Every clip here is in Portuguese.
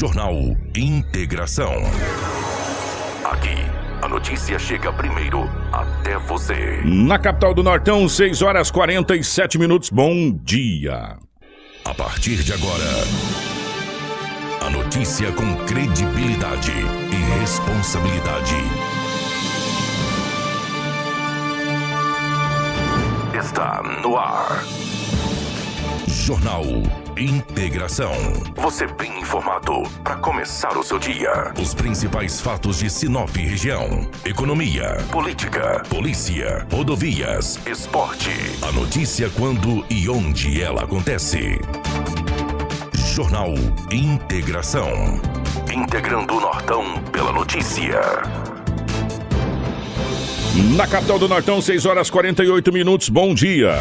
Jornal Integração. Aqui, a notícia chega primeiro até você. Na capital do Nortão, 6 horas 47 minutos. Bom dia. A partir de agora, a notícia com credibilidade e responsabilidade. Está no ar. Jornal Integração. Você bem informado para começar o seu dia. Os principais fatos de Sinop região: economia, política, polícia, rodovias, esporte. A notícia quando e onde ela acontece. Jornal Integração. Integrando o Nortão pela notícia. Na capital do Nortão, 6 horas 48 minutos. Bom dia.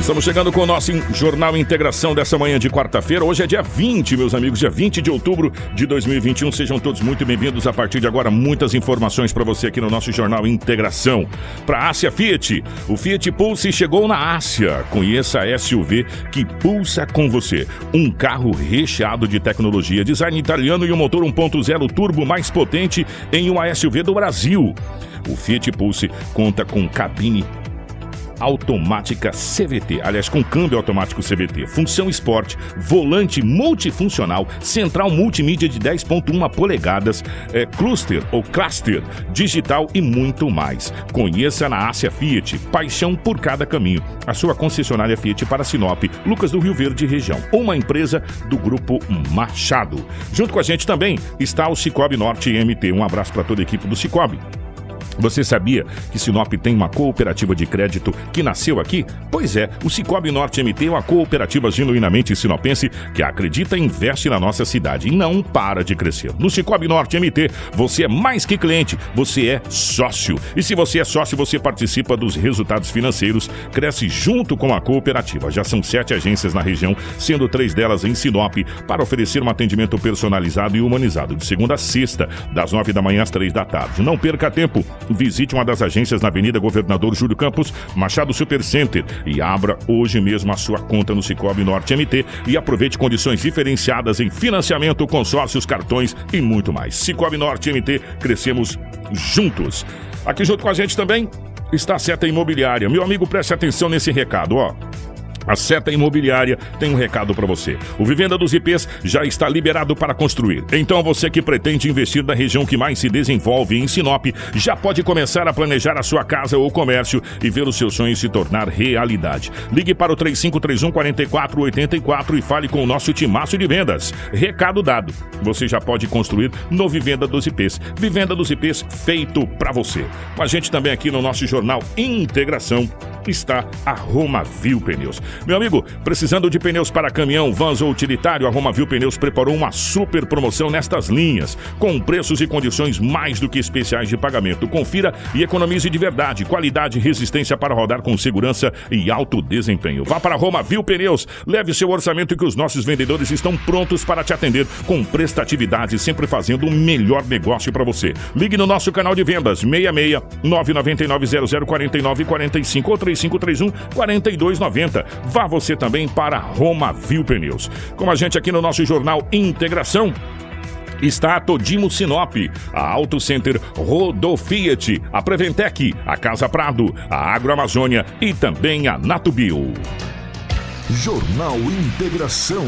Estamos chegando com o nosso Jornal Integração dessa manhã de quarta-feira. Hoje é dia 20, meus amigos, dia 20 de outubro de 2021. Sejam todos muito bem-vindos. A partir de agora, muitas informações para você aqui no nosso Jornal Integração. Para a Ásia Fiat, o Fiat Pulse chegou na Ásia. Conheça a SUV que pulsa com você. Um carro recheado de tecnologia, design italiano e um motor 1.0 turbo mais potente em uma SUV do Brasil. O Fiat Pulse conta com cabine automática CVT, aliás, com câmbio automático CVT, função esporte, volante multifuncional, central multimídia de 10.1 polegadas, é, cluster ou cluster, digital e muito mais. Conheça na Ásia Fiat, paixão por cada caminho. A sua concessionária Fiat para Sinop, Lucas do Rio Verde região, uma empresa do grupo Machado. Junto com a gente também está o Cicobi Norte MT. Um abraço para toda a equipe do Cicobi. Você sabia que Sinop tem uma cooperativa de crédito que nasceu aqui? Pois é, o Cicobi Norte MT é uma cooperativa genuinamente sinopense que acredita e investe na nossa cidade e não para de crescer. No Cicobi Norte MT, você é mais que cliente, você é sócio. E se você é sócio, você participa dos resultados financeiros, cresce junto com a cooperativa. Já são sete agências na região, sendo três delas em Sinop, para oferecer um atendimento personalizado e humanizado, de segunda a sexta, das nove da manhã às três da tarde. Não perca tempo visite uma das agências na Avenida Governador Júlio Campos, Machado Supercenter e abra hoje mesmo a sua conta no Cicobi Norte MT e aproveite condições diferenciadas em financiamento, consórcios, cartões e muito mais. Cicobi Norte MT, crescemos juntos. Aqui junto com a gente também está a Seta Imobiliária. Meu amigo, preste atenção nesse recado, ó. A Seta Imobiliária tem um recado para você. O Vivenda dos IPs já está liberado para construir. Então você que pretende investir na região que mais se desenvolve em Sinop, já pode começar a planejar a sua casa ou comércio e ver os seus sonhos se tornar realidade. Ligue para o 3531 4484 e fale com o nosso timaço de vendas. Recado dado. Você já pode construir no Vivenda dos IPs. Vivenda dos IPs feito para você. Com a gente também aqui no nosso jornal Integração está a Romavil Pneus. Meu amigo, precisando de pneus para caminhão, vans ou utilitário, a Romavil Pneus preparou uma super promoção nestas linhas, com preços e condições mais do que especiais de pagamento. Confira e economize de verdade, qualidade e resistência para rodar com segurança e alto desempenho. Vá para Romavil Pneus, leve seu orçamento que os nossos vendedores estão prontos para te atender com prestatividade, sempre fazendo o melhor negócio para você. Ligue no nosso canal de vendas 66 999 0049 45 ou 3531 4290. Vá você também para Roma Viu Pneus. Com a gente aqui no nosso jornal Integração, está a Todimo Sinop, a Auto Center Rodofiat, a Preventec, a Casa Prado, a Agroamazônia e também a Natubio. Jornal Integração.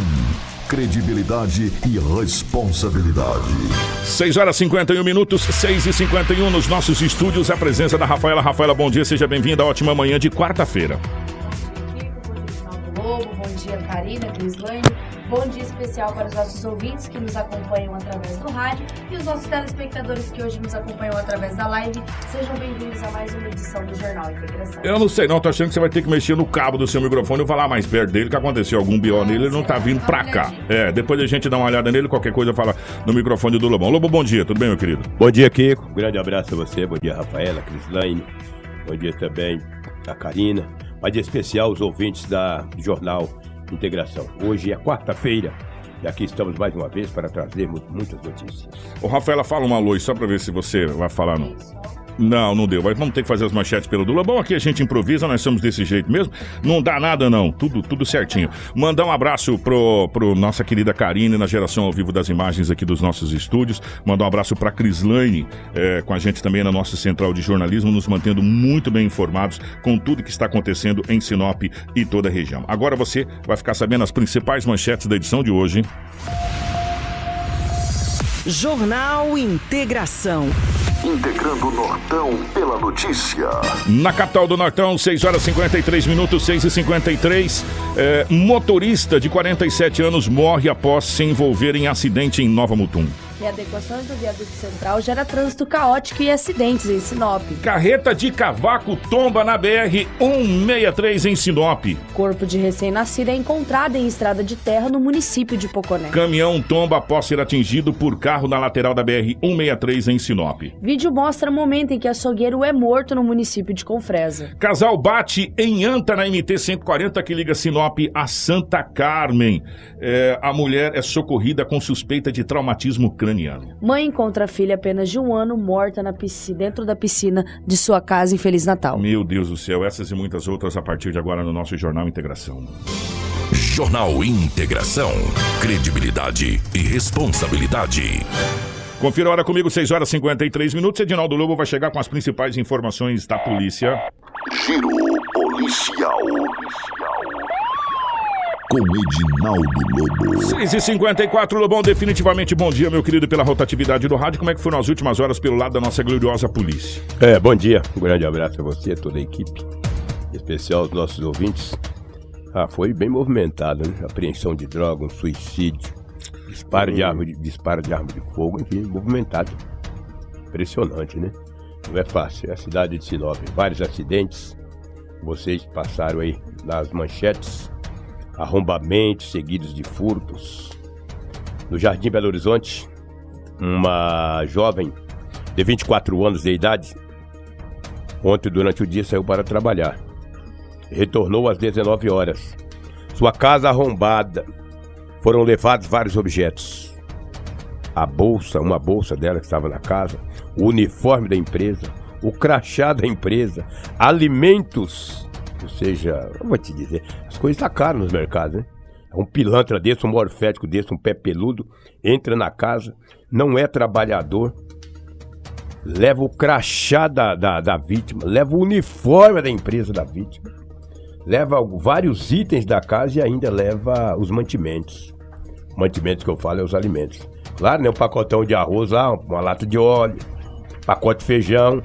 Credibilidade e responsabilidade. 6 horas 51 minutos, 6 e 51 nos nossos estúdios. A presença da Rafaela. Rafaela, bom dia, seja bem-vinda. Ótima manhã de quarta-feira. Bom dia, Karina, Crislane. Bom dia especial para os nossos ouvintes que nos acompanham através do rádio e os nossos telespectadores que hoje nos acompanham através da live. Sejam bem-vindos a mais uma edição do Jornal Integração. Eu não sei não, tô achando que você vai ter que mexer no cabo do seu microfone e falar mais perto dele que aconteceu algum BO nele, ele não tá vindo pra cá. É, depois a gente dá uma olhada nele, qualquer coisa fala no microfone do Lobão. Lobo, bom dia, tudo bem, meu querido? Bom dia, Kiko. Um grande abraço a você, bom dia, Rafaela, Crislaine. Bom dia também a Karina. Mas de especial os ouvintes da Jornal Integração. Hoje é quarta-feira e aqui estamos mais uma vez para trazermos muitas notícias. Ô, Rafaela, fala uma luz só para ver se você vai falar no. Não, não deu. Mas vamos ter que fazer as manchetes pelo Dula. Bom, aqui a gente improvisa, nós somos desse jeito mesmo. Não dá nada, não. Tudo, tudo certinho. Mandar um abraço pro, pro nossa querida Karine na geração ao vivo das imagens aqui dos nossos estúdios. Mandar um abraço pra Crislane, é, com a gente também na nossa central de jornalismo, nos mantendo muito bem informados com tudo que está acontecendo em Sinop e toda a região. Agora você vai ficar sabendo as principais manchetes da edição de hoje. Jornal Integração. Integrando o Nortão pela notícia. Na capital do Nortão, 6 horas 53 minutos, 6 e 53 é, Motorista de 47 anos morre após se envolver em acidente em Nova Mutum. Readequações do viaduto central gera trânsito caótico e acidentes em Sinop. Carreta de cavaco tomba na BR-163 em Sinop. Corpo de recém-nascido é encontrado em estrada de terra no município de Poconé. Caminhão tomba após ser atingido por carro na lateral da BR-163 em Sinop. Vídeo mostra o momento em que açougueiro é morto no município de Confresa. Casal bate em anta na MT-140 que liga Sinop a Santa Carmen. É, a mulher é socorrida com suspeita de traumatismo Mãe encontra a filha apenas de um ano morta na piscina, dentro da piscina de sua casa em Feliz Natal. Meu Deus do céu, essas e muitas outras a partir de agora no nosso Jornal Integração. Jornal Integração. Credibilidade e responsabilidade. Confira a hora comigo, 6 horas e 53 minutos. Edinaldo Lobo vai chegar com as principais informações da polícia. Giro policial. Com Edinaldo Lobo. 6 e 54 Lobão, definitivamente bom dia, meu querido, pela rotatividade do rádio. Como é que foram as últimas horas pelo lado da nossa gloriosa polícia? É, bom dia. Um grande abraço a você, a toda a equipe. Em especial aos nossos ouvintes. Ah, foi bem movimentado, né? Apreensão de droga, um suicídio, disparo de arma de, disparo de, arma de fogo, enfim, movimentado. Impressionante, né? Não é fácil. É a cidade de Sinop, vários acidentes. Vocês passaram aí nas manchetes. Arrombamentos seguidos de furtos. No Jardim Belo Horizonte, uma jovem de 24 anos de idade, ontem durante o dia saiu para trabalhar. Retornou às 19 horas. Sua casa arrombada. Foram levados vários objetos. A bolsa, uma bolsa dela que estava na casa, o uniforme da empresa, o crachá da empresa, alimentos. Ou seja, eu vou te dizer, as coisas estão caras nos mercados, né? Um pilantra desse, um morfético desse, um pé peludo, entra na casa, não é trabalhador, leva o crachá da, da, da vítima, leva o uniforme da empresa da vítima, leva vários itens da casa e ainda leva os mantimentos. Mantimentos que eu falo é os alimentos. Claro, né? Um pacotão de arroz lá, uma lata de óleo, pacote de feijão,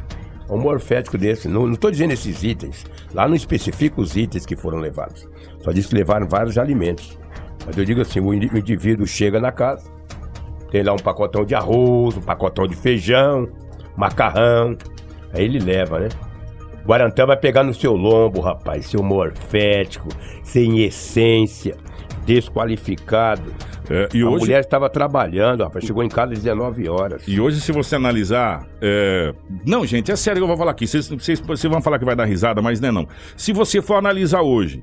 um morfético desse. Não, tô dizendo esses itens. Lá não especifica os itens que foram levados. Só diz que levaram vários alimentos. Mas eu digo assim, o indivíduo chega na casa, tem lá um pacotão de arroz, um pacotão de feijão, macarrão. Aí ele leva, né? Guarantã vai pegar no seu lombo, rapaz, seu morfético, sem essência, desqualificado. É, e a hoje, mulher estava trabalhando, rapaz, chegou em casa às 19 horas. E hoje, se você analisar. é, Não, gente, é sério que eu vou falar aqui. Vocês, vocês, vocês vão falar que vai dar risada, mas não é não. Se você for analisar hoje,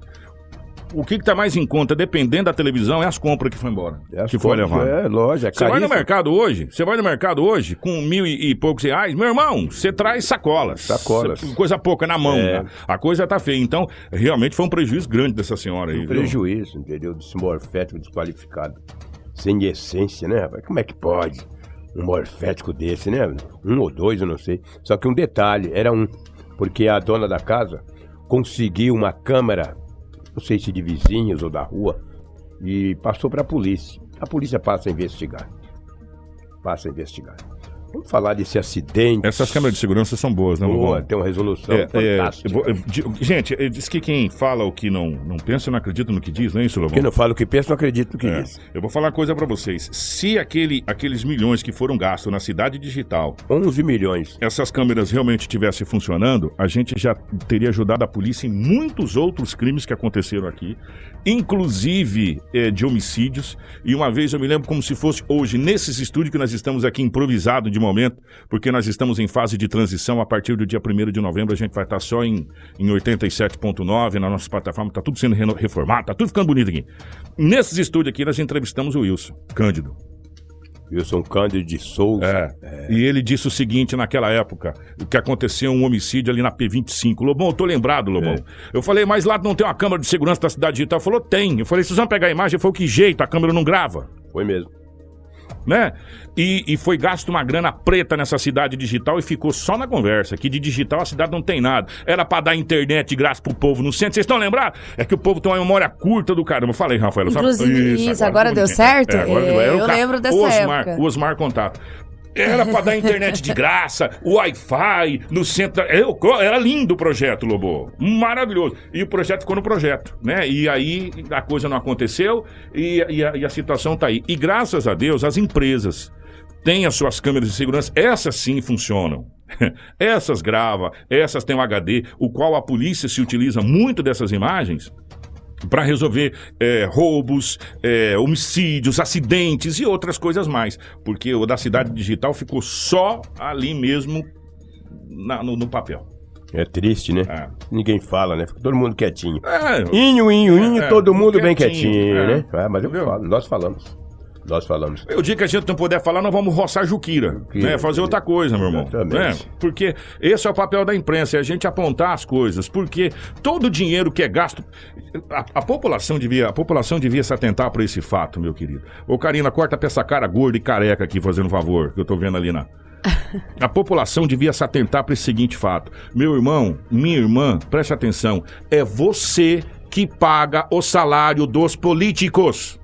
o que está mais em conta, dependendo da televisão, é as compras que foi embora. É, as que foi levado. É, loja, é Você vai no mercado hoje, você vai no mercado hoje com mil e, e poucos reais, meu irmão, você traz sacolas. Sacolas. Cê- Coisa pouca na mão. É. né? A coisa tá feia. Então, realmente foi um prejuízo grande dessa senhora aí. Um prejuízo, entendeu? Desse morfético desqualificado. Sem essência, né, rapaz? Como é que pode? Um morfético desse, né? Um ou dois, eu não sei. Só que um detalhe, era um. Porque a dona da casa conseguiu uma câmera, não sei se de vizinhos ou da rua, e passou para a polícia. A polícia passa a investigar. Passa a investigar. Vamos falar desse acidente. Essas câmeras de segurança são boas, né, Boa, tem uma resolução É, é, fantástica. eu vou- eu gente, diz que quem fala o que não, não pensa não acredita no que diz, não é isso, Lobão? Quem não fala o que pensa, não acredita no que É. diz. Eu vou falar uma coisa pra vocês. Se aquele, aqueles milhões que foram gastos na cidade digital 11 milhões. essas câmeras realmente estivessem funcionando, a gente já teria ajudado a polícia em muitos outros crimes que aconteceram aqui, inclusive eh, de homicídios. E uma vez eu me lembro como se fosse hoje, nesses estúdios que nós estamos aqui improvisado de momento, porque nós estamos em fase de transição. A partir do dia 1 de novembro a gente vai estar só em, em 87.9 na nossa plataforma, tá tudo sendo reformado, tá tudo ficando bonito aqui. Nesses estúdios aqui nós entrevistamos o Wilson Cândido. Wilson Cândido de Souza. É. E ele disse o seguinte naquela época, que aconteceu um homicídio ali na P25. Lobão, eu tô lembrado, Lobão. É. Eu falei, mas lá não tem uma câmera de segurança da cidade digital? Ele falou, tem. Eu falei, vocês vão pegar a imagem? Ele falou, que jeito, a câmera não grava. Foi mesmo. Né? E, e foi gasto uma grana preta nessa cidade digital e ficou só na conversa, que de digital a cidade não tem nada. Era pra dar internet de graça pro povo no centro. Vocês estão lembrados? É que o povo tem uma memória curta do caramba. Eu falei, Rafael. só- Inclusive, isso, agora tudo deu bem. certo? agora É, deu. Era o eu lembro dessa Osmar, época. O Osmar Contato. Era pra dar internet de graça, Wi-Fi no centro. Eu- Era lindo o projeto, Lobo. Maravilhoso. E o projeto ficou no projeto, né? E aí a coisa não aconteceu e, e a, e a situação tá aí. E graças a Deus, as empresas têm as suas câmeras de segurança. Essas sim funcionam. Essas grava, essas têm um HD, o qual a polícia se utiliza muito dessas imagens para resolver é, roubos, é, homicídios, acidentes e outras coisas mais. Porque o da cidade digital ficou só ali mesmo na- no, no papel. É triste, né? É. Ninguém fala, né? Fica todo mundo quietinho. É, Inho, inho, inho, É, todo mundo bem quietinho, é. né? É, mas eu falo, nós falamos. Nós falamos. O dia que a gente não puder falar, nós vamos roçar juquira, Juquira, né? Fazer outra coisa, meu irmão. Né? Porque esse é o papel da imprensa, é a gente apontar as coisas. Porque todo o dinheiro que é gasto. A, a população devia, a população devia se atentar para esse fato, meu querido. Ô, Karina, corta pra essa cara gorda e careca aqui, fazendo um favor, que eu tô vendo ali na. A população devia se atentar para esse seguinte fato. Meu irmão, minha irmã, preste atenção. É você que paga o salário dos políticos.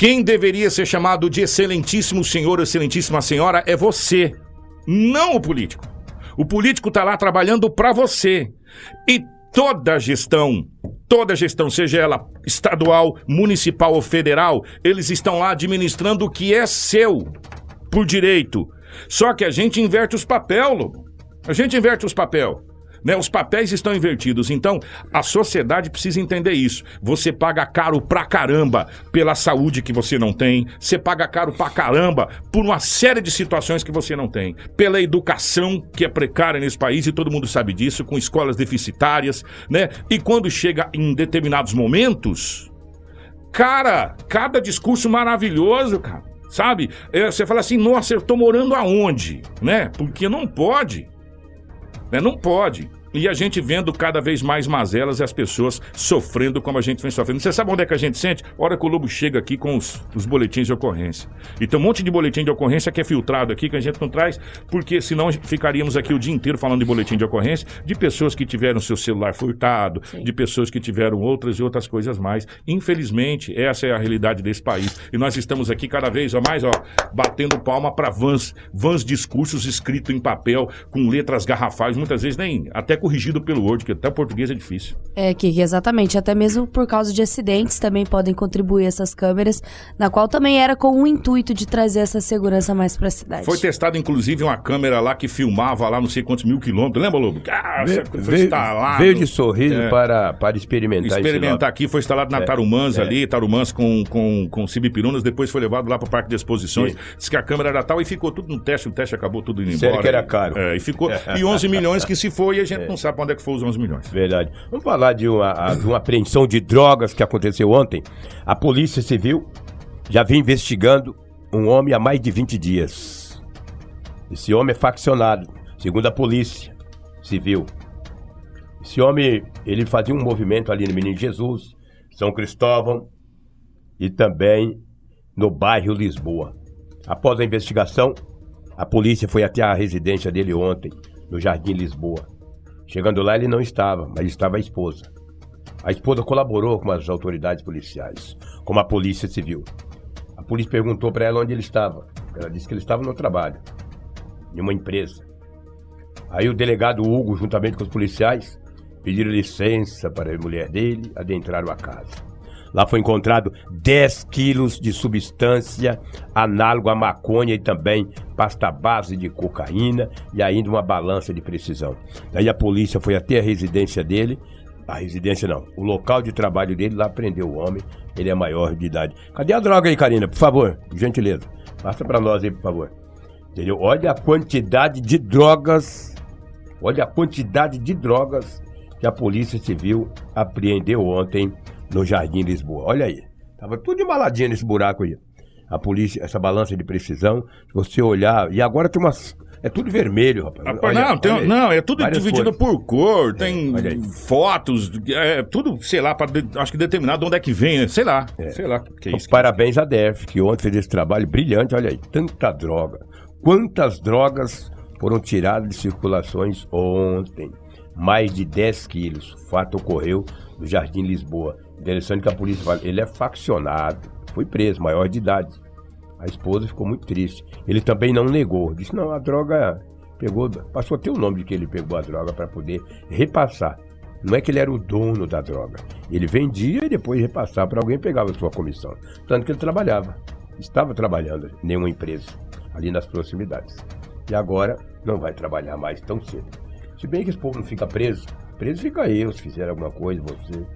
Quem deveria ser chamado de excelentíssimo senhor, excelentíssima senhora é você, não o político. O político está lá trabalhando para você. E toda gestão, toda gestão, seja ela estadual, municipal ou federal, eles estão lá administrando o que é seu por direito. Só que a gente inverte os Lobo. A gente inverte os papel. Né? Os papéis estão invertidos. Então, a sociedade precisa entender isso. Você paga caro pra caramba pela saúde que você não tem. Você paga caro pra caramba por uma série de situações que você não tem. Pela educação que é precária nesse país, e todo mundo sabe disso, com escolas deficitárias, né? E quando chega em determinados momentos, Cara, cada discurso maravilhoso, cara. Sabe? É, você fala assim, nossa, eu tô morando aonde? Né? Porque não pode. Né? Não pode. E a gente vendo cada vez mais mazelas e as pessoas sofrendo como a gente vem sofrendo. Você sabe onde é que a gente sente? A hora que o Lobo chega aqui com os, os boletins de ocorrência. E tem um monte de boletim de ocorrência que é filtrado aqui, que a gente não traz, porque senão ficaríamos aqui o dia inteiro falando de boletim de ocorrência, de pessoas que tiveram seu celular furtado, de pessoas que tiveram outras e outras coisas mais. Infelizmente, essa é a realidade desse país. E nós estamos aqui cada vez mais, ó, batendo palma para vãs, vãs discursos escritos em papel, com letras garrafais, muitas vezes nem até corrigido pelo Word, que até o português é difícil. É, que exatamente, até mesmo por causa de acidentes também podem contribuir essas câmeras, na qual também era com o intuito de trazer essa segurança mais pra cidade. Foi testado, inclusive, uma câmera lá que filmava lá não sei quantos mil quilômetros. Lembra, Lobo? Ah, Veio, foi veio- instalado. veio de sorriso É. para, para experimentar, Experimentar aqui, foi instalado na É, Tarumãs é. ali, Tarumãs com, com, com Cibipirunas, depois foi levado lá para o Parque de Exposições. Sim. Diz que a câmera era tal e ficou tudo no teste, o teste acabou tudo indo Sério embora. que era caro. É, e ficou. E 11 milhões que se foi e a gente não sabe onde é que foi os 11 milhões. Verdade. Vamos falar de uma, de uma apreensão de drogas que aconteceu ontem. A Polícia Civil já vem investigando um homem há mais de 20 dias. Esse homem é faccionado, segundo a Polícia Civil. Esse homem, ele fazia um movimento ali no Menino Jesus, São Cristóvão e também no bairro Lisboa. Após a investigação, a polícia foi até a residência dele ontem, no Jardim Lisboa. Chegando lá, ele não estava, mas estava a esposa. A esposa colaborou com as autoridades policiais, como a Polícia Civil. A polícia perguntou para ela onde ele estava. Ela disse que ele estava no trabalho, em uma empresa. Aí o delegado Hugo, juntamente com os policiais, pediram licença para a mulher dele adentraram a casa. Lá foi encontrado 10 quilos de substância análogo à maconha e também pasta base de cocaína e ainda uma balança de precisão. Daí a polícia foi até a residência dele, a residência não, o local de trabalho dele, lá prendeu o homem, ele é maior de idade. Cadê a droga aí, Karina? Por favor, gentileza. Passa pra nós aí, por favor. Entendeu? Olha a quantidade de drogas, olha a quantidade de drogas que a Polícia Civil apreendeu ontem no Jardim Lisboa. Olha aí. Tava tudo embaladinho nesse buraco aí. A polícia, essa balança de precisão, se você olhar, e agora tem umas. É tudo vermelho, rapaz. Rapaz, Olha, não, tem- olha não, é tudo dividido cores. por cor, tem olha aí. fotos, é tudo, sei lá, de- acho que determinar de onde é que vem, sei lá, sei lá, que é isso. Parabéns à DEF, que ontem fez esse trabalho brilhante. Olha aí, tanta droga. Quantas drogas foram tiradas de circulações ontem? Mais de 10 quilos. O fato ocorreu no Jardim Lisboa. Interessante que a polícia fala, ele é faccionado. Foi preso, maior de idade. A esposa ficou muito triste. Ele também não negou. Disse, não, a droga pegou, passou até o nome de que ele pegou a droga para poder repassar. Não é que ele era o dono da droga. Ele vendia e depois repassava para alguém pegava sua comissão. Tanto que ele trabalhava. Estava trabalhando em nenhuma empresa ali nas proximidades. E agora não vai trabalhar mais tão cedo. Se bem que esse povo não fica preso. Preso fica eu, se fizer alguma coisa, você.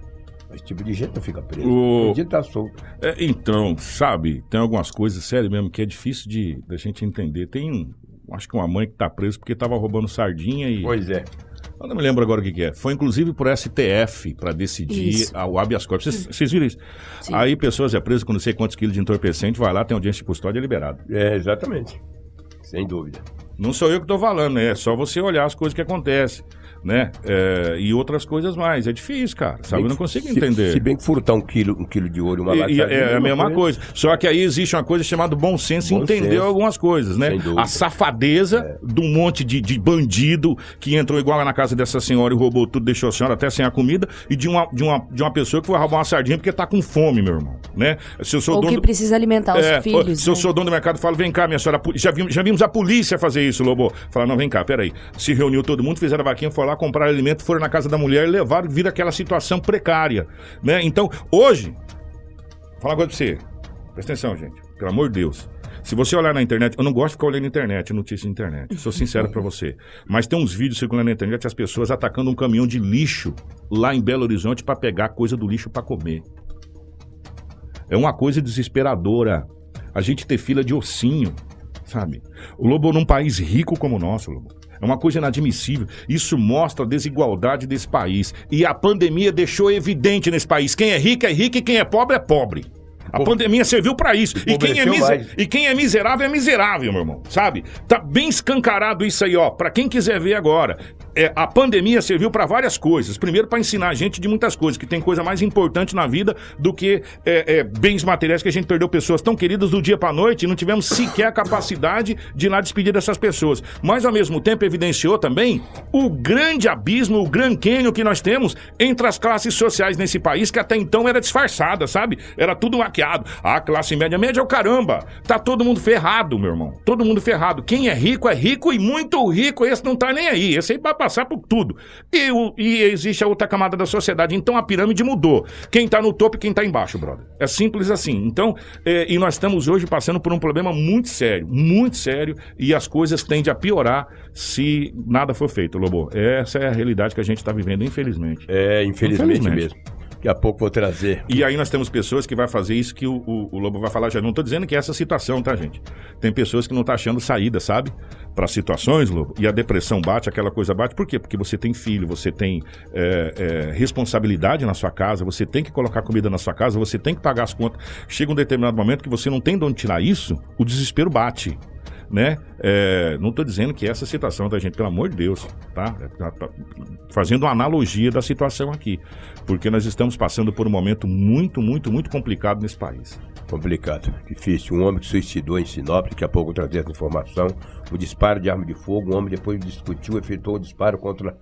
Mas esse tipo de gente não fica preso. O- Um dia tá solto. É, então, sabe, tem algumas coisas, sério mesmo, que é difícil de da gente entender. Tem, um- acho que uma mãe que tá presa porque tava roubando sardinha e... Pois é. Eu não me lembro agora o que, que é. Foi inclusive por STF para decidir Isso. a- o habeas corpus. Vocês- viram isso? Sim. Aí pessoas é presas com não sei quantos quilos de entorpecente, vai lá, tem audiência de custódia é liberado. É, exatamente. Sem dúvida. Não sou eu que tô falando, é só você olhar as coisas que acontecem, né? É, e outras coisas mais. É difícil, cara, sabe? Eu não consigo Se- entender. Se, bem que furtar um quilo, um quilo de ouro, uma E- lata de é, é a mesma coisa. Só que aí existe uma coisa chamada bom senso e Bom entender senso. algumas coisas, né? É. A safadeza de um monte de, de bandido que entrou igual na casa dessa senhora e roubou tudo, deixou a senhora até sem a comida, e de uma, de uma, de uma pessoa que foi roubar uma sardinha porque tá com fome, meu irmão, né? Se eu sou Ou dono que do- precisa alimentar é, os filhos. Se eu né? sou dono do mercado, eu falo, vem cá, minha senhora, já vimos, já vimos a polícia fazer isso, Lobo. Fala, não, vem cá, peraí. Se reuniu todo mundo, fizeram a vaquinha, foram lá comprar alimento, foram na casa da mulher e levaram, vira aquela situação precária, né? Então, hoje, vou falar uma coisa pra você. Presta atenção, gente. Pelo amor de Deus. Se você olhar na internet, eu não gosto de ficar olhando na internet, notícia na internet. Sou sincero pra você. Mas tem uns vídeos circulando na internet as pessoas atacando um caminhão de lixo lá em Belo Horizonte pra pegar coisa do lixo pra comer. É uma coisa desesperadora. A gente ter fila de ossinho, sabe? O Lobo num país rico como o nosso, Lobo. É uma coisa inadmissível. Isso mostra a desigualdade desse país. E a pandemia deixou evidente nesse país. Quem é rico é rico e quem é pobre é pobre. A pandemia serviu pra isso. E quem, é Empobreceu mise- mais. e quem é miserável é miserável, meu irmão. Sabe? Tá bem escancarado isso aí, ó. Pra quem quiser ver agora. É, a pandemia serviu pra várias coisas. Primeiro, pra ensinar a gente de muitas coisas, que tem coisa mais importante na vida do que é, é, bens materiais que a gente perdeu pessoas tão queridas do dia pra noite e não tivemos sequer a capacidade de ir lá despedir dessas pessoas. Mas, ao mesmo tempo, evidenciou também o grande abismo, o gran cânion que nós temos entre as classes sociais nesse país, que até então era disfarçada, sabe? Era tudo maquiado. A classe média, média é o caramba. Tá todo mundo ferrado, meu irmão. Todo mundo ferrado. Quem é rico é rico e muito rico, esse não tá nem aí. Esse aí vai passar por tudo. E, o- e existe a outra camada da sociedade. Então a pirâmide mudou. Quem tá no topo e quem tá embaixo, brother. É simples assim. Então, é, e nós estamos hoje passando por um problema muito sério, muito sério, e as coisas tendem a piorar se nada for feito, Lobo. Essa é a realidade que a gente tá vivendo, infelizmente. É, infelizmente, Infelizmente. mesmo. Daqui a pouco vou trazer. E aí nós temos pessoas que vai fazer isso que o, o- o Lobo vai falar já. Não tô dizendo que é essa situação, tá, gente? Tem pessoas que não tá achando saída, sabe? Para situações, Lobo. E a depressão bate, aquela coisa bate. Por quê? Porque você tem filho, você tem é, é, responsabilidade na sua casa, você tem que colocar comida na sua casa, você tem que pagar as contas. Chega um determinado momento que você não tem de onde tirar isso, o desespero bate. Né? É, não tô dizendo que é essa situação, tá, gente? Pelo amor de Deus, tá? Tá- tá Fazendo uma analogia da situação aqui. Porque nós estamos passando por um momento muito, muito, muito complicado nesse país. Complicado, difícil. Um homem que suicidou em Sinop, daqui a pouco trazer essa informação. O disparo de arma de fogo, um homem depois discutiu, efetuou o disparo contra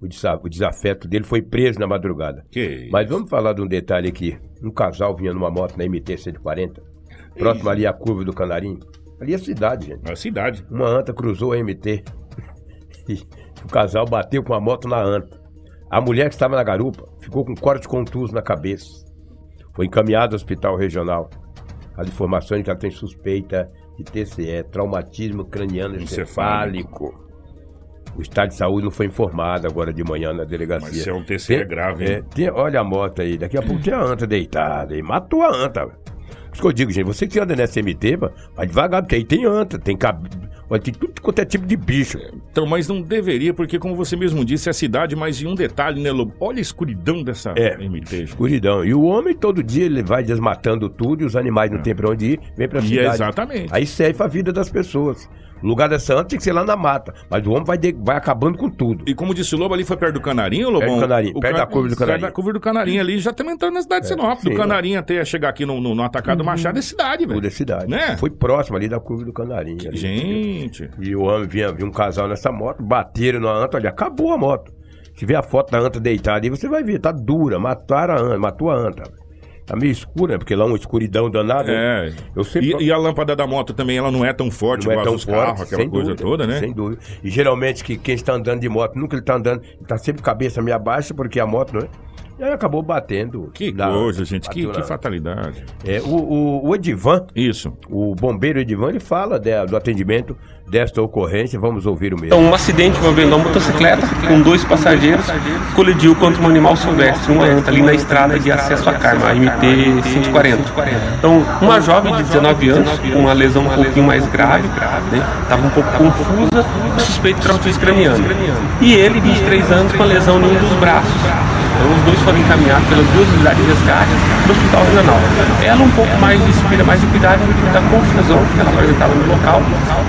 o, desa- o desafeto dele, foi preso na madrugada. Que? Mas vamos falar de um detalhe aqui. Um casal vinha numa moto na MT 140, próximo ali à curva do Canarinho. Ali é a cidade, gente. É a cidade. Uma anta cruzou a MT. E o casal bateu com a moto na anta. A mulher que estava na garupa ficou com corte contuso na cabeça. Foi encaminhada ao hospital regional. As informações que ela tem suspeita de TCE, traumatismo craniano encefálico. O estado de saúde não foi informado agora de manhã na delegacia. Mas se é um TCE Tem- grave, é, tem- olha a moto aí, daqui a pouco tem a anta deitada. E matou a anta. Por isso que eu digo, gente, você que anda nessa MT, vai devagar, porque aí tem anta, tem cab... Olha, tem tudo quanto é tipo de bicho. Então, mas não deveria, porque como você mesmo disse, é a cidade, mas em um detalhe, né, Lobo? Olha a escuridão dessa É. MT. Escuridão. E o homem, todo dia, ele vai desmatando tudo e os animais não tem pra onde ir, vem pra E é cidade. exatamente. Aí serve a vida das pessoas. O lugar dessa anta tem que ser lá na mata. Mas o homem vai, de- vai acabando com tudo. E como disse o Lobo, ali foi perto do Canarinho, Lobão? Perto do Canarinho, perto da curva do Canarinho. Perto da curva do Canarinho ali, já estamos entrando na cidade de Sinop. do Canarinho até chegar aqui no, no, no atacado Machado é cidade, velho. Tudo é cidade. Né? Foi próximo ali da curva do Canarinho. ali. Gente, E o homem vinha, vinha um casal nessa moto, bateram na anta, olha, acabou a moto. Se vê a foto da anta deitada aí, você vai ver, tá dura, mataram a anta, matou a anta. Tá meio escura, né? Porque lá é uma escuridão danada. é. Eu sempre- E, e a lâmpada da moto também, ela não é tão forte Não é tão dos carros, forte, aquela coisa dúvida, toda, né? Sem dúvida. E geralmente que quem está andando de moto, nunca ele tá andando, ele tá sempre cabeça meio abaixo, porque a moto, não é? E aí acabou batendo. Que na- coisa, gente, que, que fatalidade. É, o, o, o Edivan, Isso. o bombeiro Edivan, ele fala de- do atendimento desta ocorrência. Vamos ouvir o mesmo. Então, um acidente envolvendo uma motocicleta com dois passageiros colidiu contra um animal silvestre, uma anta ali na estrada de acesso à Carma, a MT 140. Então, uma jovem de 19 anos, com uma lesão um pouquinho mais grave, estava um pouco confusa, suspeito de traumatismo craniano. E ele, 23 anos, com a lesão em um dos braços. Então, os dois foram encaminhados pelas duas unidades de resgate para o hospital regional. Ela um pouco mais de espera mais cuidado da confusão que ela apresentava no local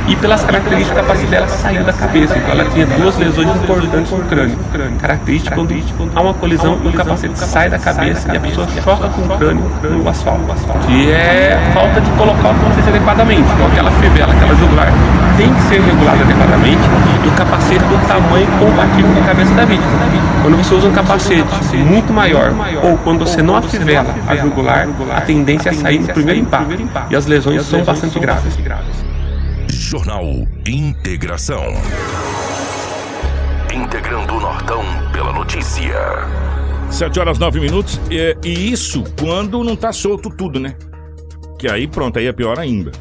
e pelas características da capacidade dela sair da cabeça. Então, ela tinha duas lesões importantes no crânio. Característica quando há uma colisão, o capacete sai da cabeça e a pessoa choca com o crânio no asfalto. Que é falta de colocar o capacete adequadamente. Então, aquela fivela, aquela jugular tem que ser regulada adequadamente e o capacete do tamanho compatível com a cabeça da vítima. Quando você usa um capacete muito maior ou quando você não afivela a jugular, a tendência é sair no primeiro impacto. E as lesões são bastante graves. Jornal Integração. Integrando o Nortão pela notícia. 7 horas 9 minutos. E, e isso quando não tá solto tudo, né? Que aí pronto, aí é pior ainda.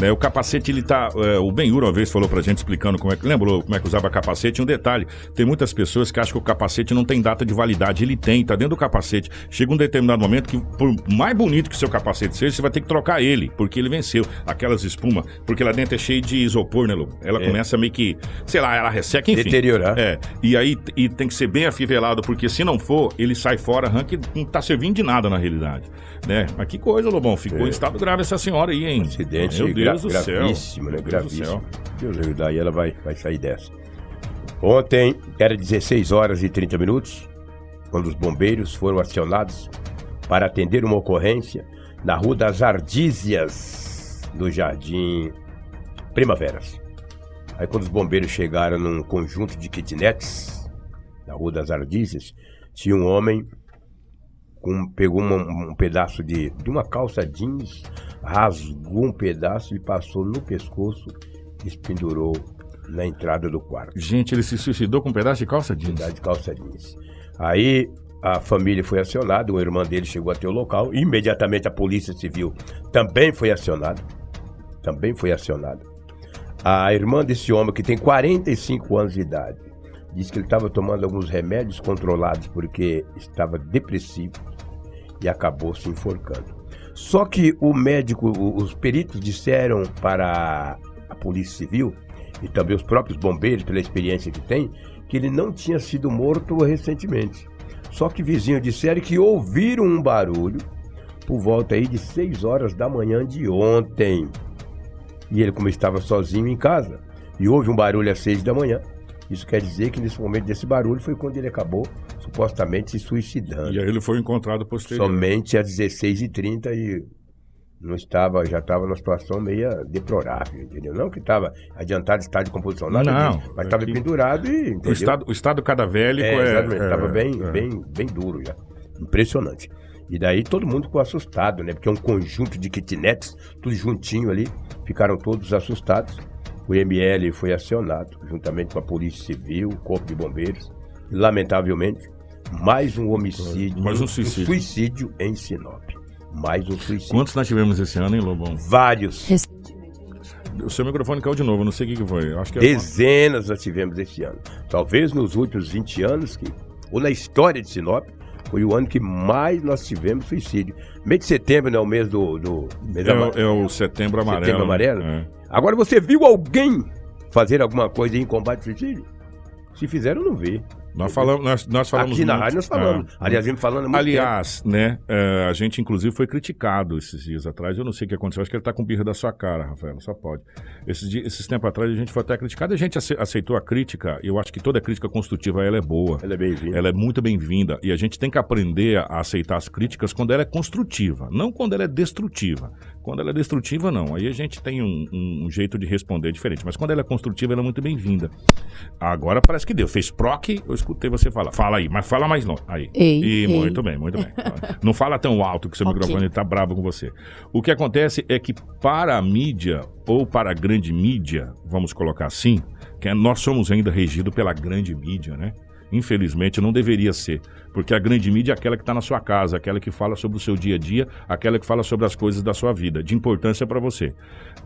Né, o capacete, ele tá. é, o Benhur uma vez falou pra gente explicando como é que. Lembrou como é que usava capacete? Um detalhe: tem muitas pessoas que acham que o capacete não tem data de validade. Ele tem, tá dentro do capacete. Chega um determinado momento que, por mais bonito que seu capacete seja, você vai ter que trocar ele, porque ele venceu. Aquelas espuma, porque lá dentro é cheio de isopor, né, Lu? Ela começa meio que. Sei lá, ela resseca, enfim. Deteriorar. É. E aí e tem que ser bem afivelado, porque se não for, ele sai fora, arranca e não tá servindo de nada na realidade. Né? Mas que coisa, Lobão. Ficou em estado grave essa senhora aí, hein? É. Acidente Meu gra- Deus do céu. gravíssimo, né? Meu Deus Gravíssimo. céu. Deus ajudar e ela vai, vai sair dessa. Ontem era 16 horas e 30 minutos, quando os bombeiros foram acionados para atender uma ocorrência na Rua das Ardízias, no Jardim Primaveras. Aí quando os bombeiros chegaram num conjunto de kitnets, na Rua das Ardízias, tinha um homem com- pegou uma- um pedaço de, de uma calça jeans, rasgou um pedaço e passou no pescoço e pendurou na entrada do quarto. Gente, ele se suicidou com um pedaço de calça jeans. Cidade de calça jeans. Aí a família foi acionada, uma irmã dele chegou até o local, imediatamente a polícia civil também foi acionada. Também foi acionada. A irmã desse homem, que tem 45 anos de idade, disse que ele estava tomando alguns remédios controlados porque estava depressivo e acabou se enforcando. Só que o médico, os peritos disseram para a Polícia Civil e também os próprios bombeiros, pela experiência que tem, que ele não tinha sido morto recentemente. Só que vizinhos disseram que ouviram um barulho por volta aí de 6 horas da manhã de ontem. E ele, como estava sozinho em casa, e houve um barulho às 6 da manhã, isso quer dizer que nesse momento desse barulho foi quando ele acabou supostamente se suicidando. E aí ele foi encontrado posterior. Somente às 16h30 e não estava, já estava numa situação meio deplorável, entendeu? Não que estava adiantado estado de composição, nada Não, disso, mas estava é pendurado e, entendeu? O estado, o estado cadavélico É, é. exatamente, estava é- bem, é. bem, bem duro já. Impressionante. E daí todo mundo ficou assustado, né? Porque é um conjunto de kitnets, tudo juntinho ali, ficaram todos assustados. O ML foi acionado, juntamente com a Polícia Civil, o Corpo de Bombeiros. E, lamentavelmente, mais um homicídio, Mais um suicídio. suicídio em Sinop. Mais um suicídio. Quantos nós tivemos esse ano, hein, Lobão? Vários. O seu microfone caiu de novo, não sei o que, foi. Acho que é. Dezenas nós tivemos esse ano. Talvez nos últimos 20 anos, que, ou na história de Sinop, foi o ano que mais nós tivemos suicídio. Mês de setembro, né? O mês do. do mês É, é o setembro amarelo. Setembro amarelo? É. Agora você viu alguém fazer alguma coisa em combate ao suicídio? Se fizeram, não vê. Nós falamos, nós, nós falamos Aqui na muito- rádio nós falamos. Ah. Aliás, vem falando muito Aliás, né, é, a gente inclusive foi criticado esses dias atrás. Eu não sei o que aconteceu, acho que ele tá com birra da sua cara, Rafael, só pode. Esses, dias, esses tempos atrás a gente foi até criticado, a gente ace- aceitou a crítica. Eu acho que toda crítica construtiva ela é boa. tempo. Ela é bem-vinda. Ela é muito bem-vinda e a gente tem que aprender a aceitar as críticas quando ela é construtiva, não quando ela é destrutiva. Quando ela é destrutiva, não. Aí a gente tem um, um- um jeito de responder diferente. Mas quando ela é construtiva, ela é muito bem-vinda. Agora parece que deu. Fez proc, eu escutei você falar. Fala aí, mas fala mais longe. Aí. Ei, E ei. muito bem, muito bem. Não fala tão alto que seu Ok. microfone está bravo com você. O que acontece é que para a mídia, ou para a grande mídia, vamos colocar assim, que é- nós somos ainda regidos pela grande mídia, né? Infelizmente não deveria ser, porque a grande mídia é aquela que está na sua casa, aquela que fala sobre o seu dia a dia, aquela que fala sobre as coisas da sua vida, de importância para você.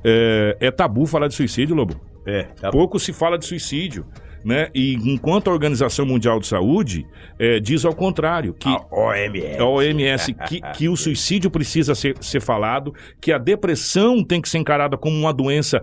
É, é tabu falar de suicídio, Lobo? É, tá Pouco se fala de suicídio. Né? E enquanto a Organização Mundial de Saúde eh, diz ao contrário, que A OMS. a OMS que, que o suicídio precisa ser, ser falado, que a depressão tem que ser encarada como uma doença,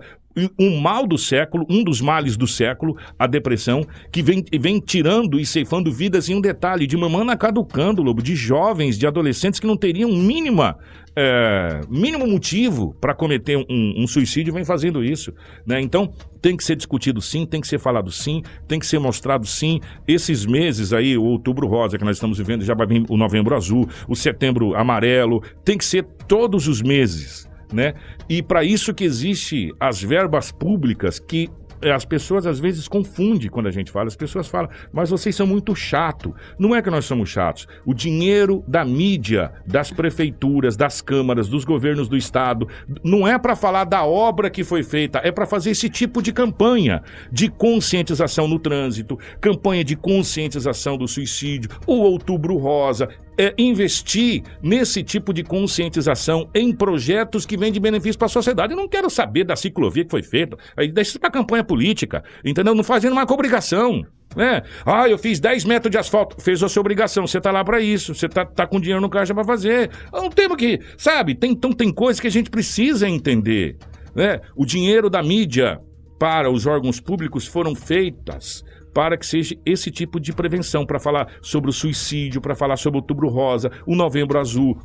um mal do século, um dos males do século, a depressão, que vem, vem tirando e ceifando vidas em um detalhe, de mamana caducando, Lobo, de jovens, de adolescentes que não teriam mínima. é, mínimo motivo para cometer um, um suicídio vem fazendo isso, né? Então tem que ser discutido sim, tem que ser falado sim, tem que ser mostrado sim. Esses meses aí, o outubro rosa que nós estamos vivendo, já vai vir o novembro azul, o setembro amarelo, tem que ser todos os meses, né? E para isso que existe as verbas públicas que eh, as pessoas às vezes confundem quando a gente fala. As pessoas falam, mas vocês são muito chato. Não é que nós somos chatos. O dinheiro da mídia, das prefeituras, das câmaras, dos governos do estado, não é para falar da obra que foi feita, é para fazer esse tipo de campanha de conscientização no trânsito, campanha de conscientização do suicídio, o Outubro Rosa. É investir nesse tipo de conscientização em projetos que vêm de benefício para a sociedade. Eu não quero saber da ciclovia que foi feita. Aí deixa isso para campanha política, entendeu? Não fazendo uma obrigação. Né? Ah, eu fiz 10 metros de asfalto. Fez a sua obrigação. Você tá lá para isso. Você tá, tá com dinheiro no caixa para fazer. Não temos que. Sabe? Tem, então tem coisas que a gente precisa entender. Né? O dinheiro da mídia para os órgãos públicos foram feitas para que seja esse tipo de prevenção, para falar sobre o suicídio, para falar sobre o outubro rosa, o novembro azul,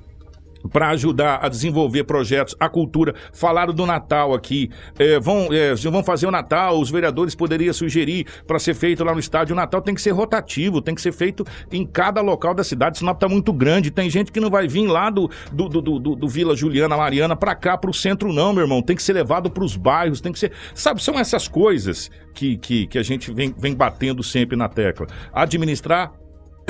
para ajudar a desenvolver projetos, a cultura. Falaram do Natal aqui. É, vão, é, vão fazer o Natal, os vereadores poderiam sugerir para ser feito lá no estádio. O Natal tem que ser rotativo, tem que ser feito em cada local da cidade. Sinop está muito grande. Tem gente que não vai vir lá do, do, do, do, do Vila Juliana Mariana para cá, para o centro, não, meu irmão. Tem que ser levado para os bairros, tem que ser. Sabe, são essas coisas que, que, que a gente vem, vem batendo sempre na tecla. Administrar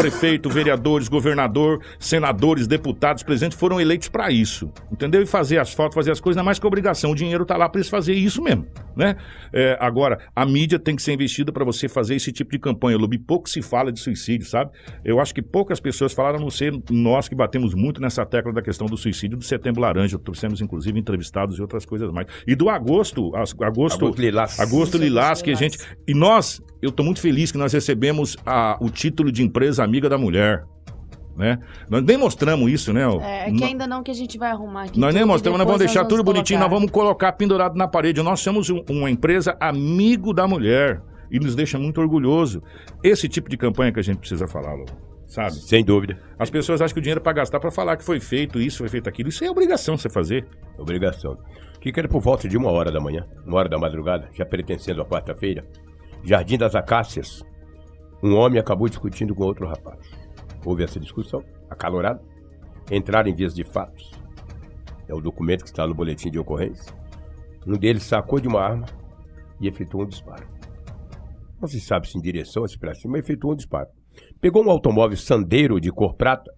prefeito, vereadores, governador, senadores, deputados, presidentes foram eleitos para isso, entendeu? E fazer asfalto, fazer as coisas não é mais que obrigação. O dinheiro tá lá para eles fazer isso mesmo, né? É, agora, a mídia tem que ser investida para você fazer esse tipo de campanha. Lubi, pouco se fala de suicídio, sabe? Eu acho que poucas pessoas falaram, a não ser nós que batemos muito nessa tecla da questão do suicídio do Setembro Laranja. Trouxemos, inclusive, entrevistados e outras coisas mais. E do agosto, as- agosto, Agosto Lilás. Agosto Lilás, que a gente. E nós, eu estou muito feliz que nós recebemos a- o título de empresa amiga da mulher. Né? Nós nem mostramos isso, né? É, que No- ainda não que a gente vai arrumar aqui. nós nem mostramos, nós vamos deixar tudo bonitinho, nós colocar. vamos colocar pendurado na parede. Nós somos um- uma empresa amigo da mulher e nos deixa muito orgulhoso. Esse tipo de campanha que a gente precisa falar, Lô, sabe? Sem dúvida. As pessoas acham que o dinheiro é para gastar para falar que foi feito isso, foi feito aquilo. Isso é obrigação você fazer. Obrigação. Que era por volta de uma hora da manhã, uma hora da madrugada, já pertencendo à quarta-feira, Jardim das Acácias, um homem acabou discutindo com outro rapaz. Houve essa discussão, acalorada, entraram em vias de fatos. É o documento que está no boletim de ocorrência. Um deles sacou de uma arma e efetuou um disparo. Não se sabe se em direção ou se para cima, efetuou um disparo. Pegou um automóvel sandeiro de cor prata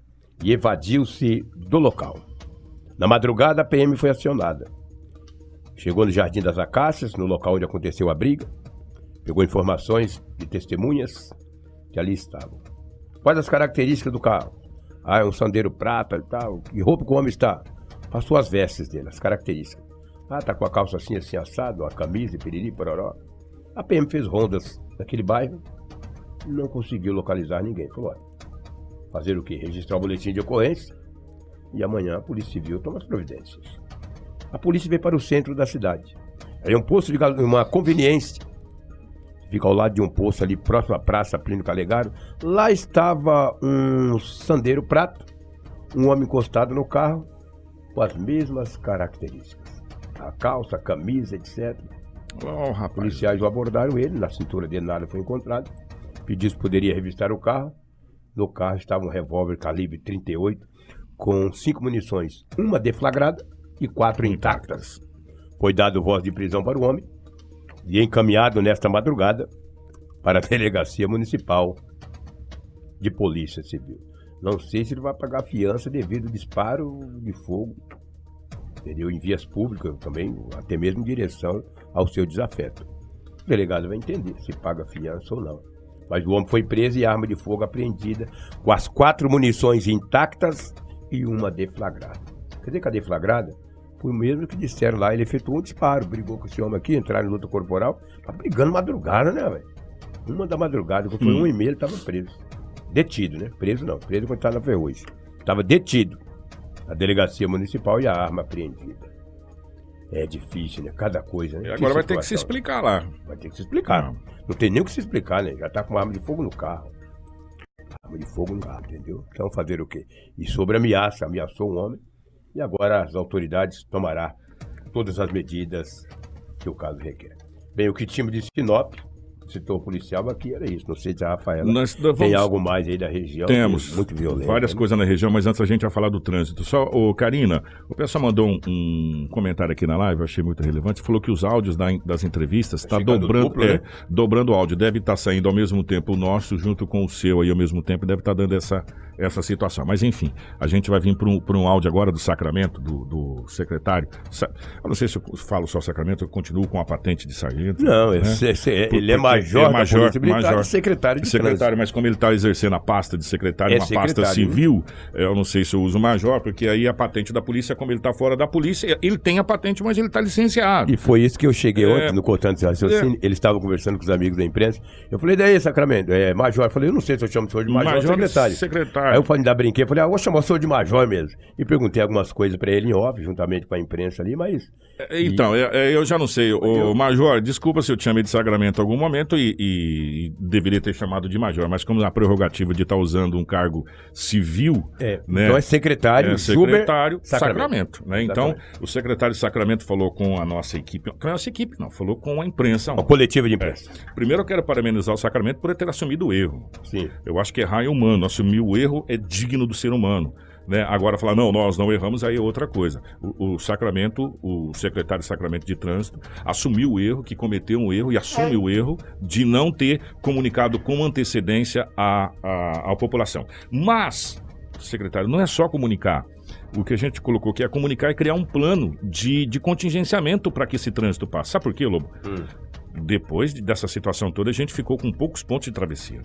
e evadiu-se do local. Na madrugada, a PM foi acionada. Chegou no Jardim das Acácias, no local onde aconteceu a briga. Pegou informações de testemunhas que ali estavam. Quais as características do carro? Ah, é um sandeiro prata e tal. Que roupa que o homem está? Passou as vestes dele, as características. Ah, tá com a calça assim, assim, assado, a camisa, piriri, pororó. A PM fez rondas naquele bairro. Não conseguiu localizar ninguém. Falou, olha, fazer o quê? Registrar o boletim de ocorrência. E amanhã a Polícia Civil toma as providências. A polícia veio para o centro da cidade. Aí um posto de gasolina, uma conveniência, fica ao lado de um poço ali, próximo à Praça Plínio Calegaro. Lá estava um sandeiro prato, um homem encostado no carro, com as mesmas características. A calça, a camisa, etc. Ó, rapaz. Policiais o abordaram ele, na cintura dele nada foi encontrado. Pediu se poderia revistar o carro. No carro estava um revólver calibre 38 com cinco munições, uma deflagrada e quatro intactas. Foi dado voz de prisão para o homem e encaminhado nesta madrugada para a delegacia municipal de polícia civil. Não sei se ele vai pagar fiança devido ao disparo de fogo, entendeu? Em vias públicas também, até mesmo em direção ao seu desafeto. O delegado vai entender se paga fiança ou não. Mas o homem foi preso e a arma de fogo apreendida com as quatro munições intactas e uma deflagrada. Quer dizer que a deflagrada foi o mesmo que disseram lá, ele efetuou um disparo, brigou com esse homem aqui, entraram em luta corporal, tá brigando madrugada, né, velho? Uma da madrugada, quando foi Hum. um e meia, ele tava preso. Detido, né? Preso não, preso quando estava na ferrugem. Tava detido. Na delegacia municipal e a arma apreendida. É difícil, né? Cada coisa, né? E agora vai ter que se explicar lá. Vai ter que se explicar. Não tem nem o que se explicar, né? Já tá com arma de fogo no carro. Arma de fogo no carro, entendeu? Então fazer o quê? E sobre ameaça, ameaçou um homem. E agora as autoridades tomará todas as medidas que o caso requer. Bem, o que tínhamos de Sinop, citou o policial aqui, era isso. Não sei se a Rafaela Nós tem vamos- algo mais aí da região. Temos muito violento. várias né? coisas na região, mas antes a gente vai falar do trânsito. Só, ô, Karina, o pessoal mandou um, um comentário aqui na live, eu achei muito relevante. Falou que os áudios da- das entrevistas está dobrando, duplo, é, né? dobrando o áudio. Deve estar saindo ao mesmo tempo o nosso junto com o seu aí ao mesmo tempo. Deve estar dando essa, essa situação. Mas enfim, a gente vai vir para um, pra um áudio agora do Sacramento, do, do secretário. Eu não sei se eu falo só Sacramento, eu continuo com a patente de sargento. Não, né? esse- esse- ele é major, é major, major. secretário de secretário, trânsito. mas como ele está exercendo a pasta de secretário, É uma pasta secretário, civil, eu não sei se eu uso major, porque aí a patente da polícia, como ele está fora da polícia, ele tem a patente, mas ele está licenciado. E foi isso que eu cheguei É. ontem no Cortante Raciocínio. Ele estava conversando com os amigos da imprensa. Eu falei, daí, Sacramento? É, major. Eu falei, eu não sei se eu chamo o senhor de major, Major secretário. secretário. Aí eu falei, ainda brinquei. Falei, ah, vou chamar o senhor de major mesmo. E perguntei algumas coisas pra ele em off, juntamente com a imprensa ali, mas. Então, é- é, eu já não sei. O Major, desculpa se eu te chamei de Sacramento em algum momento e, e deveria ter chamado de Major, mas como a prerrogativa de estar usando um cargo civil, É, né? então é secretário, é secretário Sacramento. Sacramento, né? Então, o secretário de Sacramento falou com a nossa equipe, com a nossa equipe não, falou com a imprensa. Uma coletiva de imprensa. Primeiro eu quero parabenizar o Sacramento por ter assumido o erro. Sim. Eu acho que errar é humano, assumir o erro é digno do ser humano. Né? Agora falar, não, nós não erramos, aí é outra coisa. O, o Sacramento, o secretário de Sacramento de Trânsito, assumiu o erro, que cometeu um erro e assume o erro de não ter comunicado com antecedência à, à, à população. Mas, secretário, não é só comunicar. O que a gente colocou aqui é comunicar e criar um plano de, de contingenciamento para que esse trânsito passe. Sabe por quê, Lobo? Depois de- dessa situação toda, a gente ficou com poucos pontos de travessia.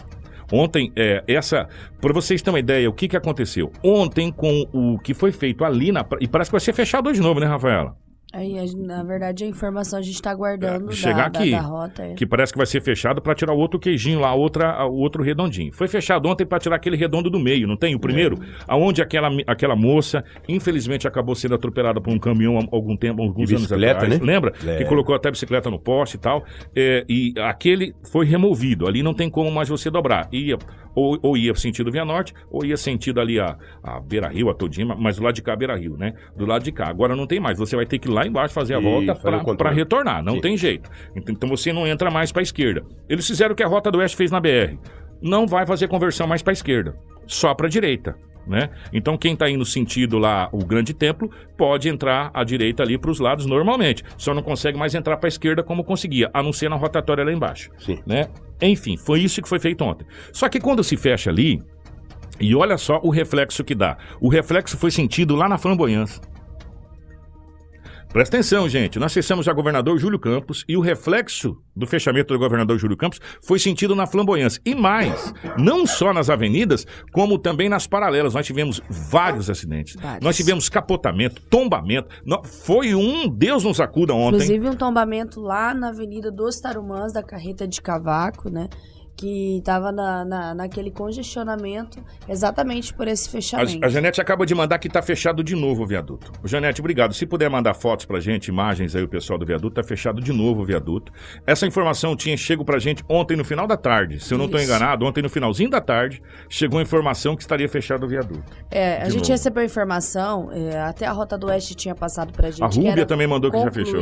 Ontem, é, essa. Para vocês terem uma ideia, o que, que aconteceu? Ontem, com o que foi feito ali na. E parece que vai ser fechado de novo, né, Rafaela? Aí, na verdade, a informação a gente tá guardando É, da, chegar da- aqui, da rota. é. Que parece que vai ser fechado para tirar o outro queijinho lá, outra, o outro redondinho. Foi fechado ontem para tirar aquele redondo do meio, não tem? O primeiro, aonde aquela, aquela moça, infelizmente, acabou sendo atropelada por um caminhão há algum tempo, alguns anos bicicleta, atrás. né? Lembra? É. Que colocou até a bicicleta no poste e tal. É, e aquele foi removido. Ali não tem como mais você dobrar. Ia, ou, ou ia sentido Via Norte, ou ia sentido ali a, a Beira Rio, a Todima, mas do lado de cá, Beira Rio, né? Do lado de cá. Agora não tem mais. Você vai ter que ir lá embaixo fazer a volta para retornar. Não Sim. tem jeito. Ent- Então você não entra mais para a esquerda. Eles fizeram o que a Rota do Oeste fez na BR. Não vai fazer conversão mais para a esquerda, só para a direita. Né? Então quem está indo sentido lá o grande templo pode entrar à direita ali para os lados normalmente. Só não consegue mais entrar para a esquerda como conseguia, a não ser na rotatória lá embaixo. Sim. Né? Enfim, foi isso que foi feito ontem. Só que quando se fecha ali, e olha só o reflexo que dá. O reflexo foi sentido lá na flamboyância. Presta atenção, gente. Nós fechamos a governador Júlio Campos e o reflexo do fechamento do governador Júlio Campos foi sentido na flamboyância. E mais, não só nas avenidas, como também nas paralelas. Nós tivemos vários acidentes. Vários. Nós tivemos capotamento, tombamento. Foi um Deus nos acuda ontem. Inclusive um tombamento lá na Avenida dos Tarumãs, da Carreta de Cavaco, né? Que estava na, na, naquele congestionamento exatamente por esse fechamento. A, a Janete acaba de mandar que tá fechado de novo o viaduto. Janete, obrigado. Se puder mandar fotos pra gente, imagens aí, o pessoal do viaduto, tá fechado de novo o viaduto. Essa informação tinha chego pra gente ontem no final da tarde. Se eu não Isso. enganado, ontem no finalzinho da tarde, chegou a informação que estaria fechado o viaduto. É, a gente novo. recebeu a informação, é, até a Rota do Oeste tinha passado pra gente. A Rúbia também mandou que já fechou.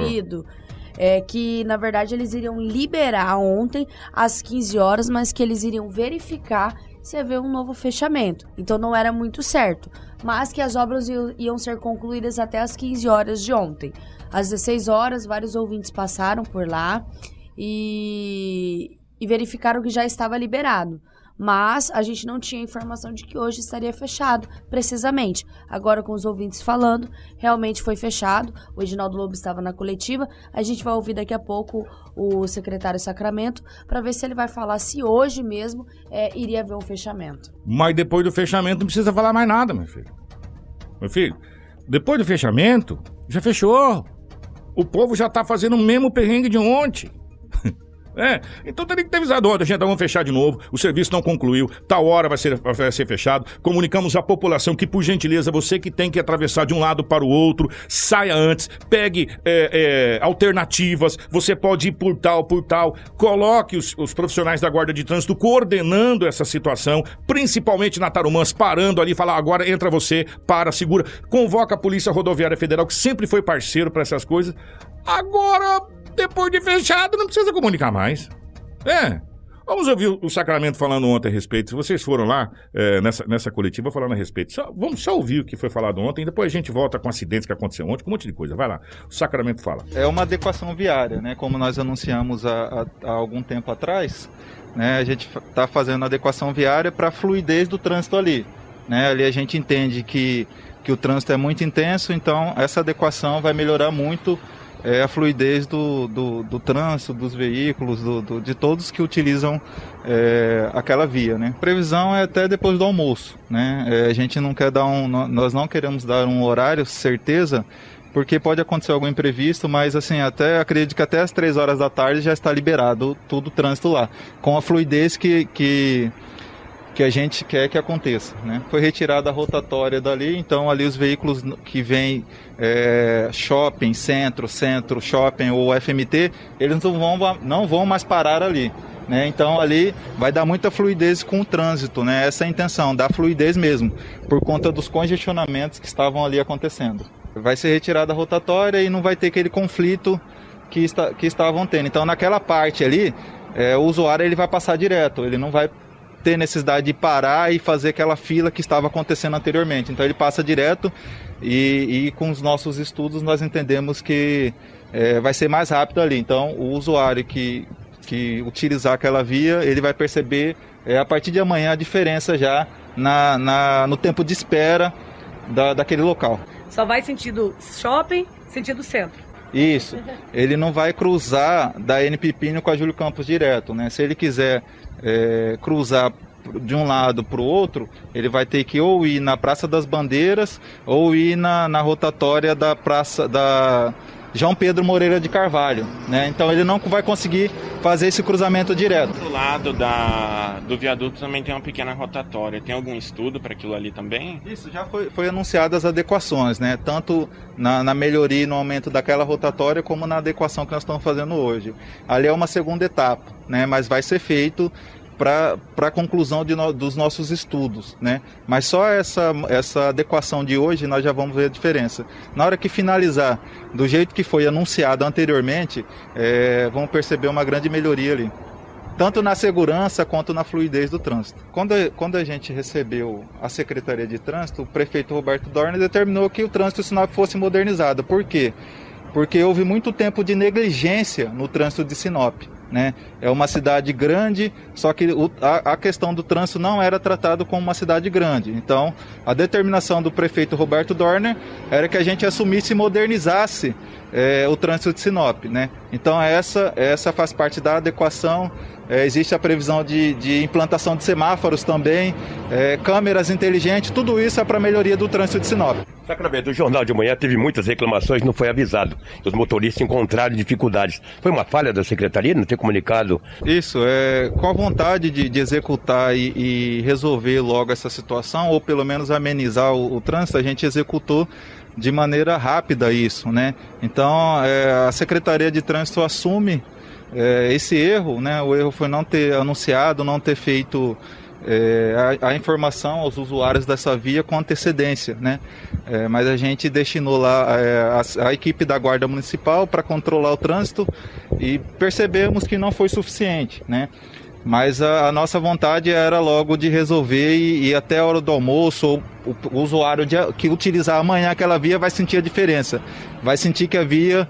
É, que na verdade eles iriam liberar ontem às 15 horas, mas que eles iriam verificar se haver um novo fechamento. Então não era muito certo, mas que as obras iam ser concluídas até às 15 horas de ontem. Às 16 horas, vários ouvintes passaram por lá e, e verificaram que já estava liberado. Mas a gente não tinha informação de que hoje estaria fechado, precisamente. Agora, com os ouvintes falando, realmente foi fechado. O Edinaldo Lobo estava na coletiva. A gente vai ouvir daqui a pouco o secretário Sacramento para ver se ele vai falar se hoje mesmo é, iria haver um fechamento. Mas depois do fechamento não precisa falar mais nada, meu filho. Meu filho, depois do fechamento, já fechou. O povo já tá fazendo o mesmo perrengue de ontem. É, então teria que ter avisado ontem, gente, vamos fechar de novo, o serviço não concluiu, tal hora vai ser, vai ser fechado. Comunicamos à população que, por gentileza, você que tem que atravessar de um lado para o outro, saia antes, pegue é, é, alternativas, você pode ir por tal, por tal. Coloque os, os profissionais da Guarda de Trânsito coordenando essa situação, principalmente na Tarumãs, parando ali, falar agora entra você, para, segura. Convoca a Polícia Rodoviária Federal, que sempre foi parceiro para essas coisas. Agora, depois de fechado, não precisa comunicar mais. É. Vamos ouvir o Sacramento falando ontem a respeito. Se vocês foram lá é, nessa, nessa coletiva falando a respeito, só- vamos só ouvir o que foi falado ontem, depois a gente volta com acidentes que aconteceu ontem, com um monte de coisa. Vai lá, o Sacramento fala. É uma adequação viária, né? Como nós anunciamos há, há- há algum tempo atrás, né? A gente está fazendo adequação viária para a fluidez do trânsito ali, né? Ali a gente entende que, que o trânsito é muito intenso, então essa adequação vai melhorar muito é, a fluidez do, do, do trânsito, dos veículos, do, do- de todos que utilizam é, aquela via, né? Previsão é até depois do almoço, né? É, a gente não quer dar um, nó- nós não queremos dar um horário certeza, porque pode acontecer algum imprevisto, mas assim, até acredito que até as 3 horas da tarde já está liberado tudo o trânsito lá, com a fluidez que, que, que a gente quer que aconteça. Né? Foi retirada a rotatória dali, então ali os veículos que vêm é, shopping, centro, centro, shopping ou FMT, eles não vão, não vão mais parar ali. Né? Então ali vai dar muita fluidez com o trânsito, né? essa é a intenção, dar fluidez mesmo, por conta dos congestionamentos que estavam ali acontecendo. Vai ser retirada a rotatória e não vai ter aquele conflito que, está, que estavam tendo. Então naquela parte ali, é, o usuário ele vai passar direto, ele não vai ter necessidade de parar e fazer aquela fila que estava acontecendo anteriormente. Então ele passa direto e, e com os nossos estudos nós entendemos que é, vai ser mais rápido ali. Então o usuário que, que utilizar aquela via, ele vai perceber é, a partir de amanhã a diferença já na, na, no tempo de espera da, daquele local. Só vai sentido shopping, sentido centro. Isso. Ele não vai cruzar da N Pipinho com a Júlio Campos direto, né? Se ele quiser é, cruzar de um lado para o outro, ele vai ter que ou ir na Praça das Bandeiras ou ir na, na rotatória da Praça da João Pedro Moreira de Carvalho, né? Então ele não vai conseguir fazer esse cruzamento direto. Do lado da, do viaduto também tem uma pequena rotatória. Tem algum estudo para aquilo ali também? Isso já foi, foi anunciado as adequações, né? Tanto na, na melhoria e no aumento daquela rotatória, como na adequação que nós estamos fazendo hoje. Ali é uma segunda etapa, né? Mas vai ser feito para a conclusão no, dos nossos estudos, né? Mas só essa, essa adequação de hoje nós já vamos ver a diferença. Na hora que finalizar do jeito que foi anunciado anteriormente, é, vamos perceber uma grande melhoria ali tanto na segurança quanto na fluidez do trânsito. Quando, quando a gente recebeu a Secretaria de Trânsito, o prefeito Roberto Dorner determinou que o trânsito Sinop fosse modernizado. Por quê? Porque houve muito tempo de negligência no trânsito de Sinop. Né? É uma cidade grande, só que o, a, a, questão do trânsito não era tratado como uma cidade grande. Então, a determinação do prefeito Roberto Dorner era que a gente assumisse e modernizasse é, o trânsito de Sinop. Né? Então, essa, essa faz parte da adequação. É, existe a previsão de, de, implantação de semáforos também, é, câmeras inteligentes, tudo isso é para a melhoria do trânsito de Sinop. Sacramento, o Jornal de Manhã teve muitas reclamações, não foi avisado. Os motoristas encontraram dificuldades. Foi uma falha da secretaria não ter comunicado? Isso, é, com a vontade de, de executar e, e resolver logo essa situação, ou pelo menos amenizar o, o trânsito, a gente executou de maneira rápida isso, né? Então, é, a Secretaria de Trânsito assume é, esse erro, né? O erro foi não ter anunciado, não ter feito é, a, a, informação aos usuários dessa via com antecedência, né? É, mas a gente destinou lá é, a, a, equipe da Guarda Municipal para controlar o trânsito e percebemos que não foi suficiente, né? Mas a, a nossa vontade era logo de resolver e, e até a hora do almoço, o, o usuário de, que utilizar amanhã aquela via vai sentir a diferença. Vai sentir que a via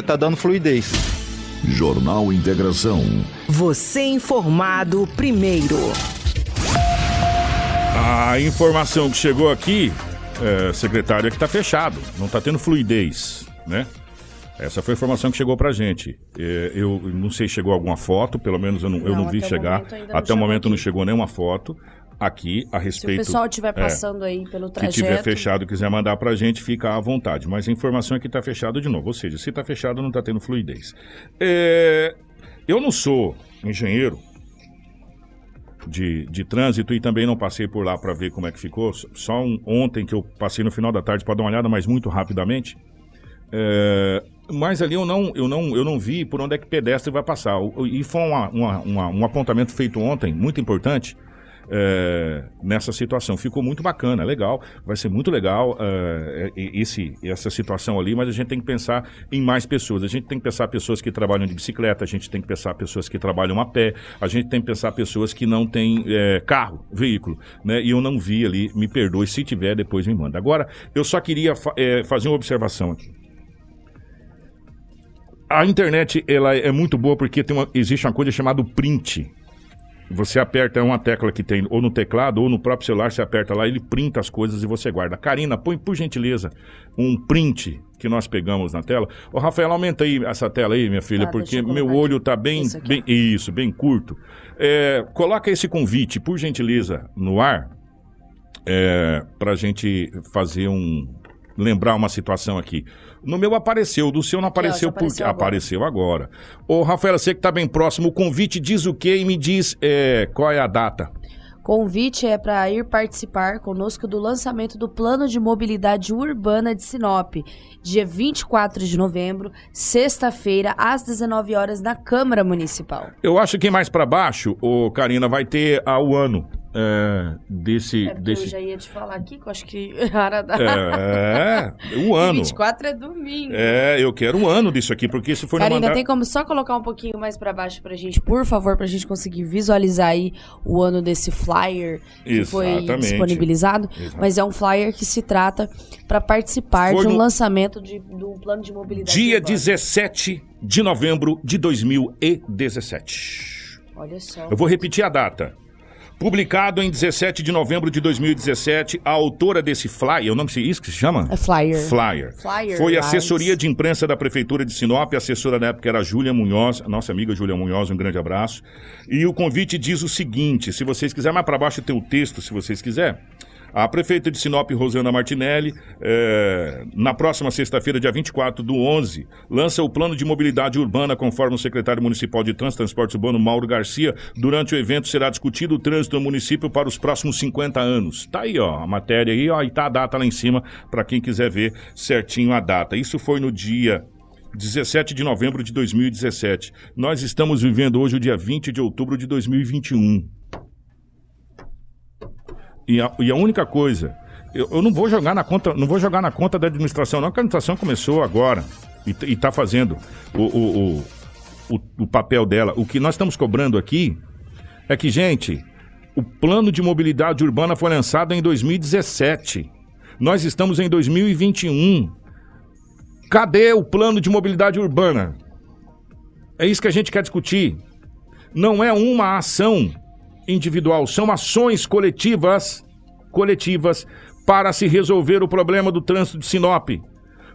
está dando fluidez. Jornal Integração. Você informado primeiro. A informação que chegou aqui, é, secretário, é que está fechado, não está tendo fluidez, né? Essa foi a informação que chegou pra gente. É, eu não sei se chegou alguma foto, pelo menos eu não, eu não vi chegar. Até o momento não chegou nenhuma foto aqui a respeito. Se o pessoal estiver passando é, aí pelo trajeto. Que tiver fechado e quiser mandar pra gente, fica à vontade. Mas a informação é que tá fechado de novo. Ou seja, se tá fechado, não tá tendo fluidez. É, eu não sou engenheiro, de, de trânsito e também não passei por lá para ver como é que ficou. Só um, ontem que eu passei no final da tarde para dar uma olhada, mas muito rapidamente. É, mas ali eu não, eu, não, eu não vi por onde é que pedestre vai passar. E foi uma, uma, uma, um apontamento feito ontem, muito importante, é, nessa situação. Ficou muito bacana, legal. Vai ser muito legal é, esse, essa situação ali, mas a gente tem que pensar em mais pessoas. A gente tem que pensar pessoas que trabalham de bicicleta, a gente tem que pensar pessoas que trabalham a pé, a gente tem que pensar pessoas que não têm é, carro, veículo. Né? E eu não vi ali, me perdoe, se tiver, depois me manda. Agora, eu só queria fa fazer uma observação aqui a internet ela é muito boa porque tem uma, existe uma coisa chamada print. Você aperta uma tecla que tem ou no teclado ou no próprio celular, você aperta lá, ele printa as coisas e você guarda. Karina, põe por gentileza um print que nós pegamos na tela. Ô, Rafael, aumenta aí essa tela aí, minha filha, ah, porque meu olho tá bem, isso, bem, isso, bem curto. É, coloca esse convite, por gentileza, no ar, é, para a gente fazer um, lembrar uma situação aqui. No meu apareceu, do seu não apareceu porque apareceu agora. apareceu agora. Ô, Rafaela, você que está bem próximo, o convite diz o quê e me diz é, qual é a data? Convite é para ir participar conosco do lançamento do Plano de Mobilidade Urbana de Sinop, dia 24 de novembro, sexta-feira, às 19 horas, na Câmara Municipal. Eu acho que mais para baixo, o Karina, vai ter ao ano é, desse, é desse. Eu já ia te falar aqui, que eu acho que era da. É, o ano. 24 é domingo. É, eu quero um ano disso aqui, porque se for Karina, mandar... tem como só colocar um pouquinho mais para baixo pra gente, por favor, pra gente conseguir visualizar aí o ano desse flyer que Exatamente. foi disponibilizado. Exatamente. Mas é um flyer que se trata para participar foi de um no... lançamento de, de um plano de mobilidade. Dia urbana. 17 de novembro de 2017. Olha só. Eu vou repetir a data. Publicado em 17 de novembro de 2017, a autora desse flyer, o nome é isso que se chama? É flyer. Flyer. Flyer. Foi assessoria de imprensa da Prefeitura de Sinop, a assessora na época era Júlia Munhoz, nossa amiga Júlia Munhoz, um grande abraço. E o convite diz o seguinte, se vocês quiserem, mais para baixo tem o texto, se vocês quiserem. A prefeita de Sinop, Rosana Martinelli, é, na próxima sexta-feira, dia 24 do 11, lança o plano de mobilidade urbana, conforme o secretário municipal de Trânsito e Transporte Urbano, Mauro Garcia. Durante o evento será discutido o trânsito no município para os próximos 50 anos. Tá aí, ó, a matéria aí, ó, e tá a data lá em cima para quem quiser ver certinho a data. Isso foi no dia 17 de novembro de 2017. Nós estamos vivendo hoje o dia 20 de outubro de 2021. E a, e a única coisa, eu, eu, não vou jogar na conta, não vou jogar na conta da administração, não, porque a administração começou agora e está fazendo o, o, o, o papel dela. O que nós estamos cobrando aqui é que, gente, o plano de mobilidade urbana foi lançado em 2017. Nós estamos em 2021. Cadê o plano de mobilidade urbana? É isso que a gente quer discutir. Não é uma ação individual, são ações coletivas, coletivas para se resolver o problema do trânsito de Sinop.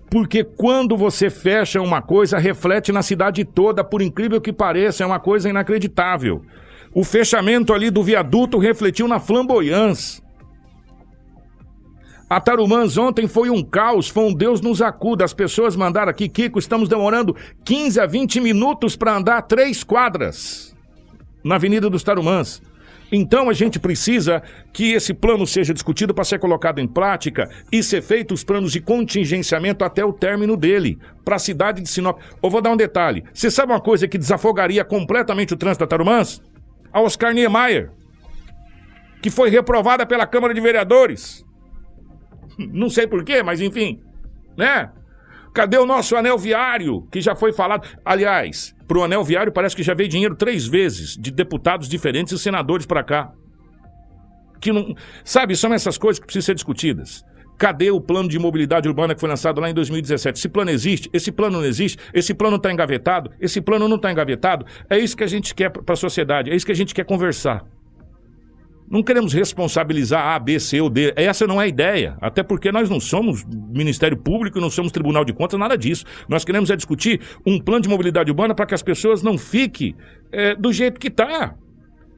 Porque quando você fecha uma coisa, reflete na cidade toda, por incrível que pareça, é uma coisa inacreditável. O fechamento ali do viaduto refletiu na flamboyance. A Tarumãs ontem foi um caos, foi um Deus nos acuda. As pessoas mandaram aqui, Kiko, estamos demorando 15 a 20 minutos para andar três quadras na Avenida dos Tarumãs. Então a gente precisa que esse plano seja discutido para ser colocado em prática e ser feito os planos de contingenciamento até o término dele, para a cidade de Sinop. Eu vou dar um detalhe. Você sabe uma coisa que desafogaria completamente o trânsito da Tarumãs? A Oscar Niemeyer, que foi reprovada pela Câmara de Vereadores. Não sei porquê, mas enfim, né? Cadê o nosso anel viário, que já foi falado? Aliás, pro anel viário parece que já veio dinheiro três vezes de deputados diferentes e senadores para cá. Que não, sabe, são essas coisas que precisam ser discutidas. Cadê o plano de mobilidade urbana que foi lançado lá em 2017? Esse plano existe? Esse plano não existe? Esse plano está engavetado? Esse plano não está engavetado? É isso que a gente quer para a sociedade, é isso que a gente quer conversar. Não queremos responsabilizar A, B, C ou D. Essa não é a ideia. Até porque nós não somos Ministério Público, não somos Tribunal de Contas, nada disso. Nós queremos é discutir um plano de mobilidade urbana para que as pessoas não fiquem é, do jeito que está.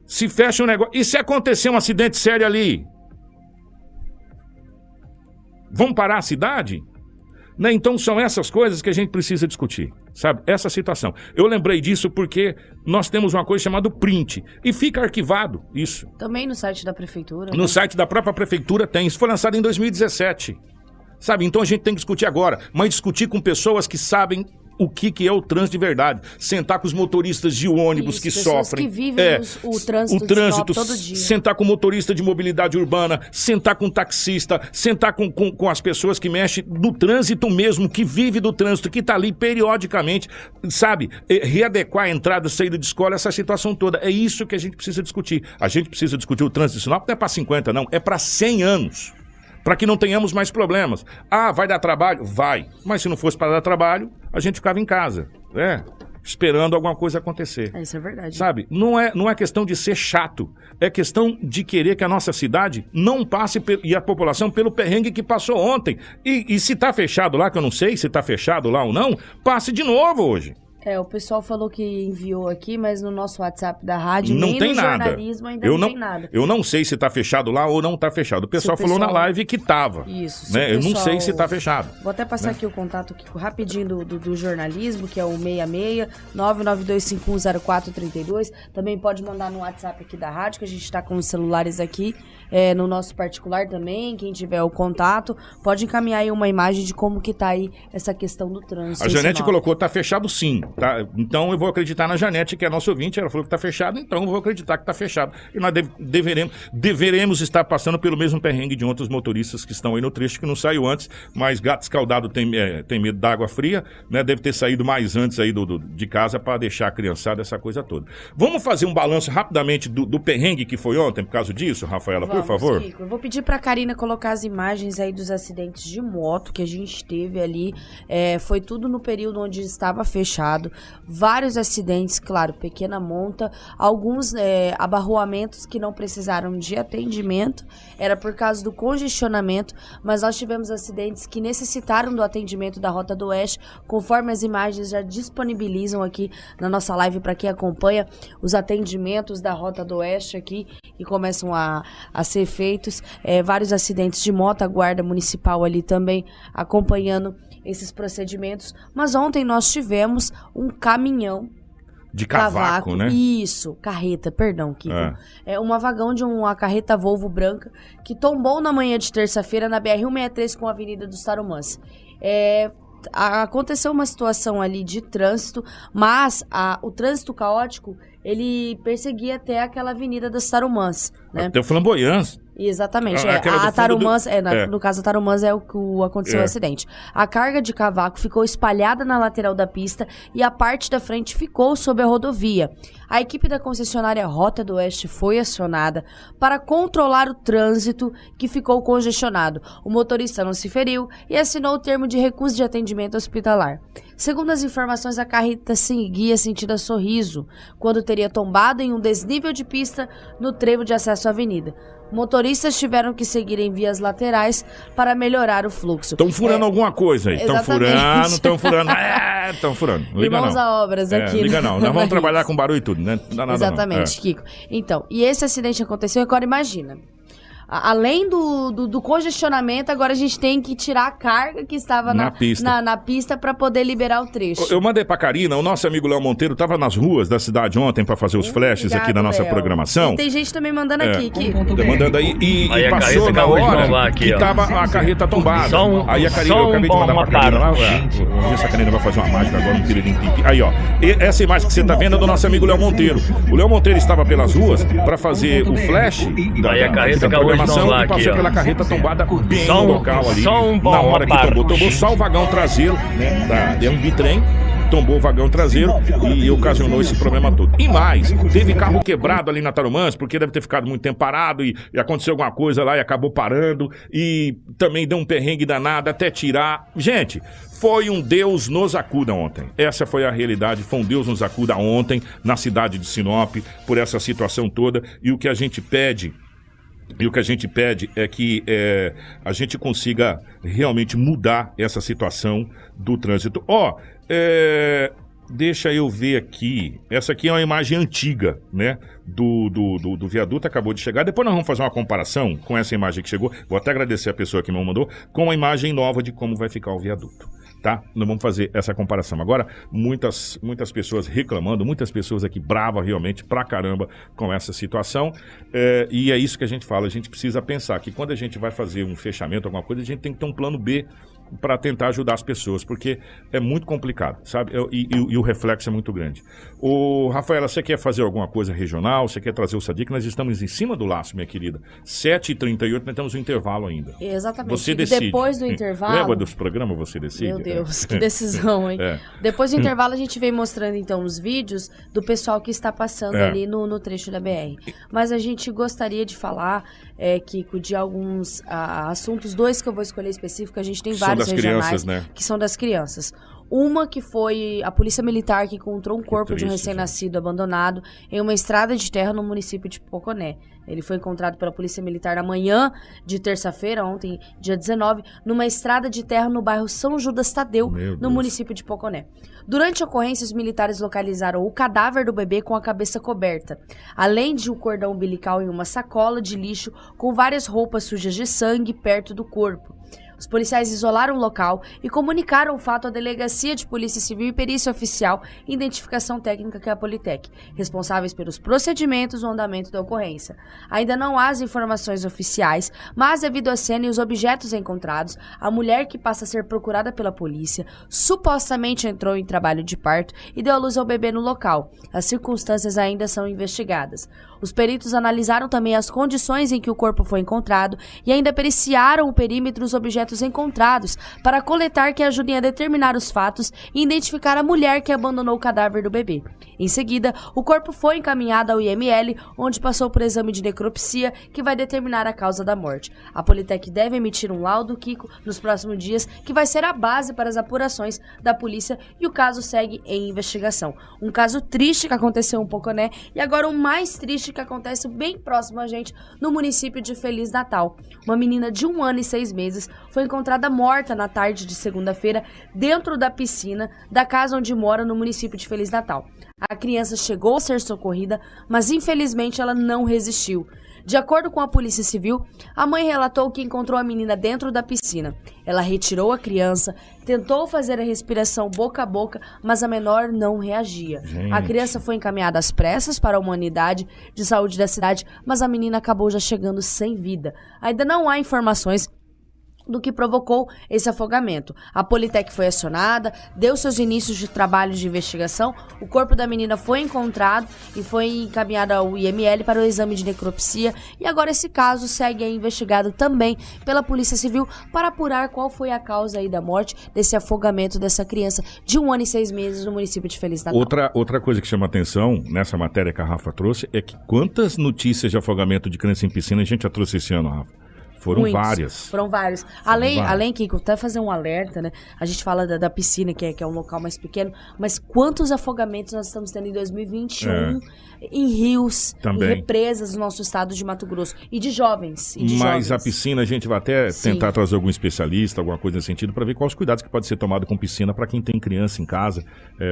Se fecha um negócio. E se acontecer um acidente sério ali? Vão parar a cidade? Né? Então são essas coisas que a gente precisa discutir, sabe? Essa situação. Eu lembrei disso porque nós temos uma coisa chamada print e fica arquivado isso. Também no site da prefeitura. No né? site da própria prefeitura tem. Isso foi lançado em 2017. Sabe? Então a gente tem que discutir agora, mas discutir com pessoas que sabem o que, que é o trânsito de verdade. Sentar com os motoristas de ônibus Isso, que sofrem. que vivem é, os- o trânsito o trânsito, todo dia. sentar com o motorista de mobilidade urbana, sentar com o taxista, sentar com, com, com as pessoas que mexem no trânsito mesmo, que vive do trânsito, que está ali periodicamente, sabe? É, Readequar a entrada e saída de escola, essa situação toda. É isso que a gente precisa discutir. A gente precisa discutir o trânsito de Sinop, não é para 50, não, é para 100 anos. Para que não tenhamos mais problemas. Ah, vai dar trabalho? Vai. Mas se não fosse para dar trabalho, a gente ficava em casa, né? Esperando alguma coisa acontecer. É, Isso é verdade. Sabe? Não é, não é questão de ser chato. É questão de querer que a nossa cidade não passe e a população pelo perrengue que passou ontem. E, e se tá fechado lá, que eu não sei se tá fechado lá ou não, passe de novo hoje. É, o pessoal falou que enviou aqui, mas no nosso WhatsApp da rádio, não nem tem no nada. jornalismo ainda eu não, não, tem nada. Eu não sei se tá fechado lá ou não tá fechado. O pessoal, o falou na pessoal- live que tava. Isso, Né? o Eu não pessoal- sei se tá fechado. Vou até passar né? aqui o contato aqui, rapidinho do, do, do jornalismo, que é o 66 992510432. Também pode mandar no WhatsApp aqui da rádio, que a gente está com os celulares aqui, é, no nosso particular também. Quem tiver o contato, pode encaminhar aí uma imagem de como que tá aí essa questão do trânsito. A Janete colocou, tá fechado sim, tá? Então eu vou acreditar na Janete, que é nossa ouvinte, ela falou que tá fechado, então eu vou acreditar que tá fechado. E nós deve- deveremos, deveremos estar passando pelo mesmo perrengue de outros motoristas que estão aí no trecho, que não saiu antes, mas gato escaldado tem, é, tem medo d'água fria, né? Deve ter saído mais antes aí do, do- de casa para deixar a criançada, essa coisa toda. Vamos fazer um balanço rapidamente do, do perrengue que foi ontem, por causa disso, Rafaela, por Vamos, favor? Kiko. Eu vou pedir pra Karina colocar as imagens aí dos acidentes de moto que a gente teve ali. É, foi tudo no período onde estava fechado. Vários acidentes, claro, pequena monta. Alguns é, abarroamentos que não precisaram de atendimento. Era por causa do congestionamento. Mas nós tivemos acidentes que necessitaram do atendimento da Rota do Oeste, conforme as imagens já disponibilizam aqui na nossa live para quem acompanha os atendimentos da Rota do Oeste aqui e começam a, a ser feitos. É, vários acidentes de moto, a Guarda Municipal ali também acompanhando esses procedimentos. Mas ontem nós tivemos um caminhão. De cavaco, né? Isso, carreta, perdão, Kiko. É. É. uma vagão de uma carreta Volvo branca que tombou na manhã de terça-feira na BR-163 com a Avenida dos Tarumãs. É, aconteceu uma situação ali de trânsito, mas a- o trânsito caótico ele perseguia até aquela Avenida das Tarumãs, né? Até o flamboyance. Exatamente. Ah, é. A Tarumãs, do- é, na- é. no caso a Tarumãs é o que aconteceu É. o acidente. A carga de cavaco ficou espalhada na lateral da pista e a parte da frente ficou sob a rodovia. A equipe da concessionária Rota do Oeste foi acionada para controlar o trânsito que ficou congestionado. O motorista não se feriu e assinou o termo de recusa de atendimento hospitalar. Segundo as informações, a carreta seguia sentido a sorriso quando teria tombado em um desnível de pista no trevo de acesso à avenida. Motoristas tiveram que seguir em vias laterais para melhorar o fluxo. Estão furando É, alguma coisa aí. Estão furando, estão furando. É, estão furando. Liga Irmãos não. a obras É, aqui. liga não. Nós Não é vamos trabalhar com barulho e tudo, né? Não dá nada não. Exatamente, É. Kiko. Então, e esse acidente aconteceu, agora imagina. Além do, do, do congestionamento, agora a gente tem que tirar a carga que estava Na na, pista. na, na pista para poder liberar o trecho. Eu mandei pra Karina, o nosso amigo Léo Monteiro tava nas ruas da cidade ontem pra fazer os flashes aqui da Obrigado, nossa Léo. programação. E tem gente também mandando É. aqui que Tá mandando aí e, Aí e a passou na de hora aqui, que ó. tava a carreta tombada. Só um- aí a Karina, só eu acabei de um- mandar uma pra Karina lá. Vamos ver se a Karina vai fazer uma mágica agora, um piririm pimpi. Aí, ó. E essa imagem que você tá vendo é do nosso amigo Léo Monteiro. O Léo Monteiro estava pelas ruas pra fazer o flash da, Aí a da- carreta da acabou tombar e passou aqui, pela carreta tombada bem Só no local ali. só um- na hora que tombou. Tombou só o vagão traseiro, né? Da, é um bitrem tombou o vagão traseiro e ocasionou esse problema todo. E mais, teve carro quebrado ali na Tarumãs, porque deve ter ficado muito tempo parado e, e aconteceu alguma coisa lá e acabou parando e também deu um perrengue danado até tirar. Gente, foi um Deus nos acuda ontem. Essa foi a realidade, foi um Deus nos acuda ontem na cidade de Sinop por essa situação toda e o que a gente pede e o que a gente pede é que é, a gente consiga realmente mudar essa situação do trânsito. Ó, é, deixa eu ver aqui. Essa aqui é uma imagem antiga, né? Do, do, do, do viaduto, acabou de chegar. Depois nós vamos fazer uma comparação com essa imagem que chegou. Vou até agradecer a pessoa que me mandou, com a imagem nova de como vai ficar o viaduto tá? Nós vamos fazer essa comparação. Agora, muitas, muitas pessoas reclamando, muitas pessoas aqui bravas realmente pra caramba com essa situação. É, e é isso que a gente fala. A gente precisa pensar que quando a gente vai fazer um fechamento, alguma coisa, a gente tem que ter um plano B para tentar ajudar as pessoas, porque é muito complicado, sabe? E, e- e o reflexo é muito grande. O Rafaela, você quer fazer alguma coisa regional? Você quer trazer o Sadiq? Nós estamos em cima do laço, minha querida. 7h38, nós temos um intervalo ainda. Exatamente. Você E decide. depois do intervalo- Lembra dos programas Você Decide? Meu Deus, É. que decisão, hein? É. Depois do intervalo, a gente vem mostrando, então, os vídeos do pessoal que está passando É. ali no, no trecho da BR. Mas a gente gostaria de falar, é, Kiko, de alguns ah, assuntos, dois que eu vou escolher específico, a gente tem vários das regionais, crianças, né? que são das crianças. Uma que foi a polícia militar que encontrou um corpo de um triste, recém-nascido abandonado em uma estrada de terra no município de Poconé. Ele foi encontrado pela polícia militar na manhã de terça-feira, ontem, dia 19, numa estrada de terra no bairro São Judas Tadeu, Meu no Deus. município de Poconé. Durante a ocorrência, os militares localizaram o cadáver do bebê com a cabeça coberta, além de um cordão umbilical em uma sacola de lixo com várias roupas sujas de sangue perto do corpo. Os policiais isolaram o local e comunicaram o fato à Delegacia de Polícia Civil e Perícia Oficial e Identificação Técnica, que é a Politec, responsáveis pelos procedimentos no andamento da ocorrência. Ainda não há as informações oficiais, mas devido à cena e os objetos encontrados, a mulher que passa a ser procurada pela polícia supostamente entrou em trabalho de parto e deu à luz ao bebê no local. As circunstâncias ainda são investigadas. Os peritos analisaram também as condições em que o corpo foi encontrado e ainda periciaram o perímetro dos objetos encontrados para coletar que ajudem a determinar os fatos e identificar a mulher que abandonou o cadáver do bebê. Em seguida, o corpo foi encaminhado ao IML, onde passou por exame de necropsia que vai determinar a causa da morte. A Politec deve emitir um laudo, Kiko, nos próximos dias, que vai ser a base para as apurações da polícia e o caso segue em investigação. Um caso triste que aconteceu um pouco, né? E agora o mais triste que acontece bem próximo a gente, no município de Feliz Natal. Uma menina de um ano e seis meses foi encontrada morta na tarde de segunda-feira dentro da piscina da casa onde mora no município de Feliz Natal. A criança chegou a ser socorrida, mas infelizmente ela não resistiu. De acordo com a Polícia Civil, a mãe relatou que encontrou a menina dentro da piscina. Ela retirou a criança, tentou fazer a respiração boca a boca, mas a menor não reagia. Gente. A criança foi encaminhada às pressas para a humanidade de saúde da cidade, mas a menina acabou já chegando sem vida. Ainda não há informações do que provocou esse afogamento. A Politec foi acionada, deu seus inícios de trabalho de investigação, o corpo da menina foi encontrado e foi encaminhado ao IML para o exame de necropsia e agora esse caso segue investigado também pela Polícia Civil para apurar qual foi a causa aí da morte desse afogamento dessa criança de um ano e seis meses no município de Feliz Natal. Outra, outra coisa que chama atenção nessa matéria que a Rafa trouxe é que quantas notícias de afogamento de criança em piscina a gente já trouxe esse ano, Rafa? Foram Muitos. várias. Foram vários. Além, várias. além Kiko, até fazer um alerta, né? A gente fala da, da piscina, que é, que é um local mais pequeno, mas quantos afogamentos nós estamos tendo em 2021 em rios, Também. em represas no nosso estado de Mato Grosso. E de jovens. E de Mas jovens. a piscina a gente vai até Sim. tentar trazer algum especialista, alguma coisa nesse sentido, para ver quais os cuidados que pode ser tomado com piscina para quem tem criança em casa,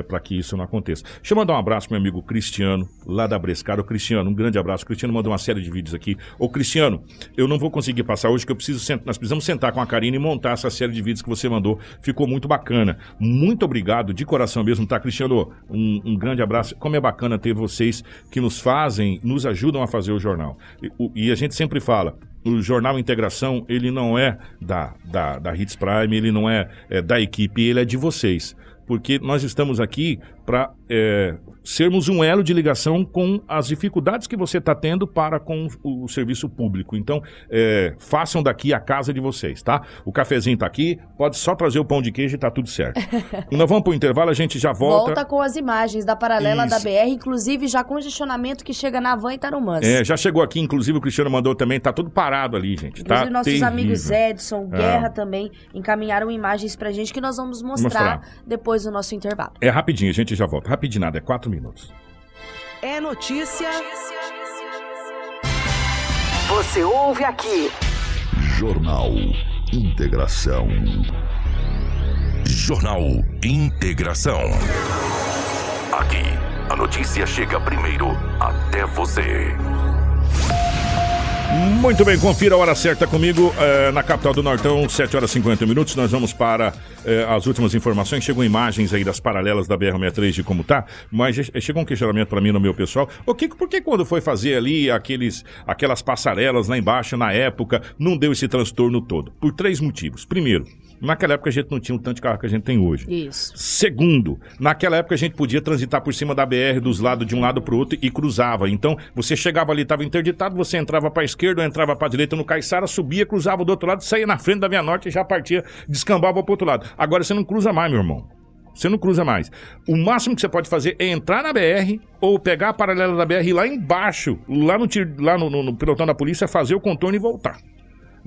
para que isso não aconteça. Deixa eu mandar um abraço pro meu amigo Cristiano, lá da Brescar. Ô Cristiano, um grande abraço. O Cristiano mandou uma série de vídeos aqui. Ô Cristiano, eu não vou conseguir passar hoje, que eu preciso nós precisamos sentar com a Karine e montar essa série de vídeos que você mandou. Ficou muito bacana. Muito obrigado, de coração mesmo, tá, Cristiano? Um, um grande abraço. Como é bacana ter vocês que nos fazem, nos ajudam a fazer o jornal. E, o- e a gente sempre fala, o Jornal Integração, ele não é da, da, da Hits Prime, ele não é, é da equipe, ele é de vocês. Porque nós estamos aqui para sermos um elo de ligação com as dificuldades que você está tendo para com o, o serviço público. Então, é, façam daqui a casa de vocês, tá? O cafezinho tá aqui, pode só trazer o pão de queijo e tá tudo certo. nós vamos pro intervalo, a gente já volta. Volta com as imagens da paralela da Isso. BR, inclusive já congestionamento que chega na van e Tarumãs. É, já chegou aqui, inclusive o Cristiano mandou também, tá tudo parado ali, gente. Inclusive, tá nossos terrível. amigos Edson, É. Guerra também encaminharam imagens pra gente que nós vamos mostrar, Mostrar. depois do nosso intervalo. É rapidinho, a gente já volta. Rapidinho nada, é quatro minutos. É notícia. Você ouve aqui. Jornal Integração. Jornal Integração. Aqui, a notícia chega primeiro até você. Muito bem, confira a hora certa comigo eh, na capital do Nortão, 7 horas e 50 minutos. Nós vamos para eh, as últimas informações. Chegam imagens aí das paralelas da BR-63 de como tá, mas eh, chegou um questionamento para mim no meu pessoal. O que, por que quando foi fazer ali aqueles, aquelas passarelas lá embaixo na época, não deu esse transtorno todo? Por três motivos. Primeiro, naquela época a gente não tinha o tanto de carro que a gente tem hoje. Isso. Segundo, naquela época a gente podia transitar por cima da BR dos lados de um lado para o outro e cruzava. Então, você chegava ali, estava interditado, você entrava para a esquerda ou entrava para a direita no Caiçara, subia, cruzava do outro lado, saía na frente da Via Norte e já partia, descambava para outro lado. Agora você não cruza mais, meu irmão. Você não cruza mais. O máximo que você pode fazer é entrar na BR ou pegar a paralela da BR lá embaixo, lá no, lá no, no- no pelotão da polícia, fazer o contorno e voltar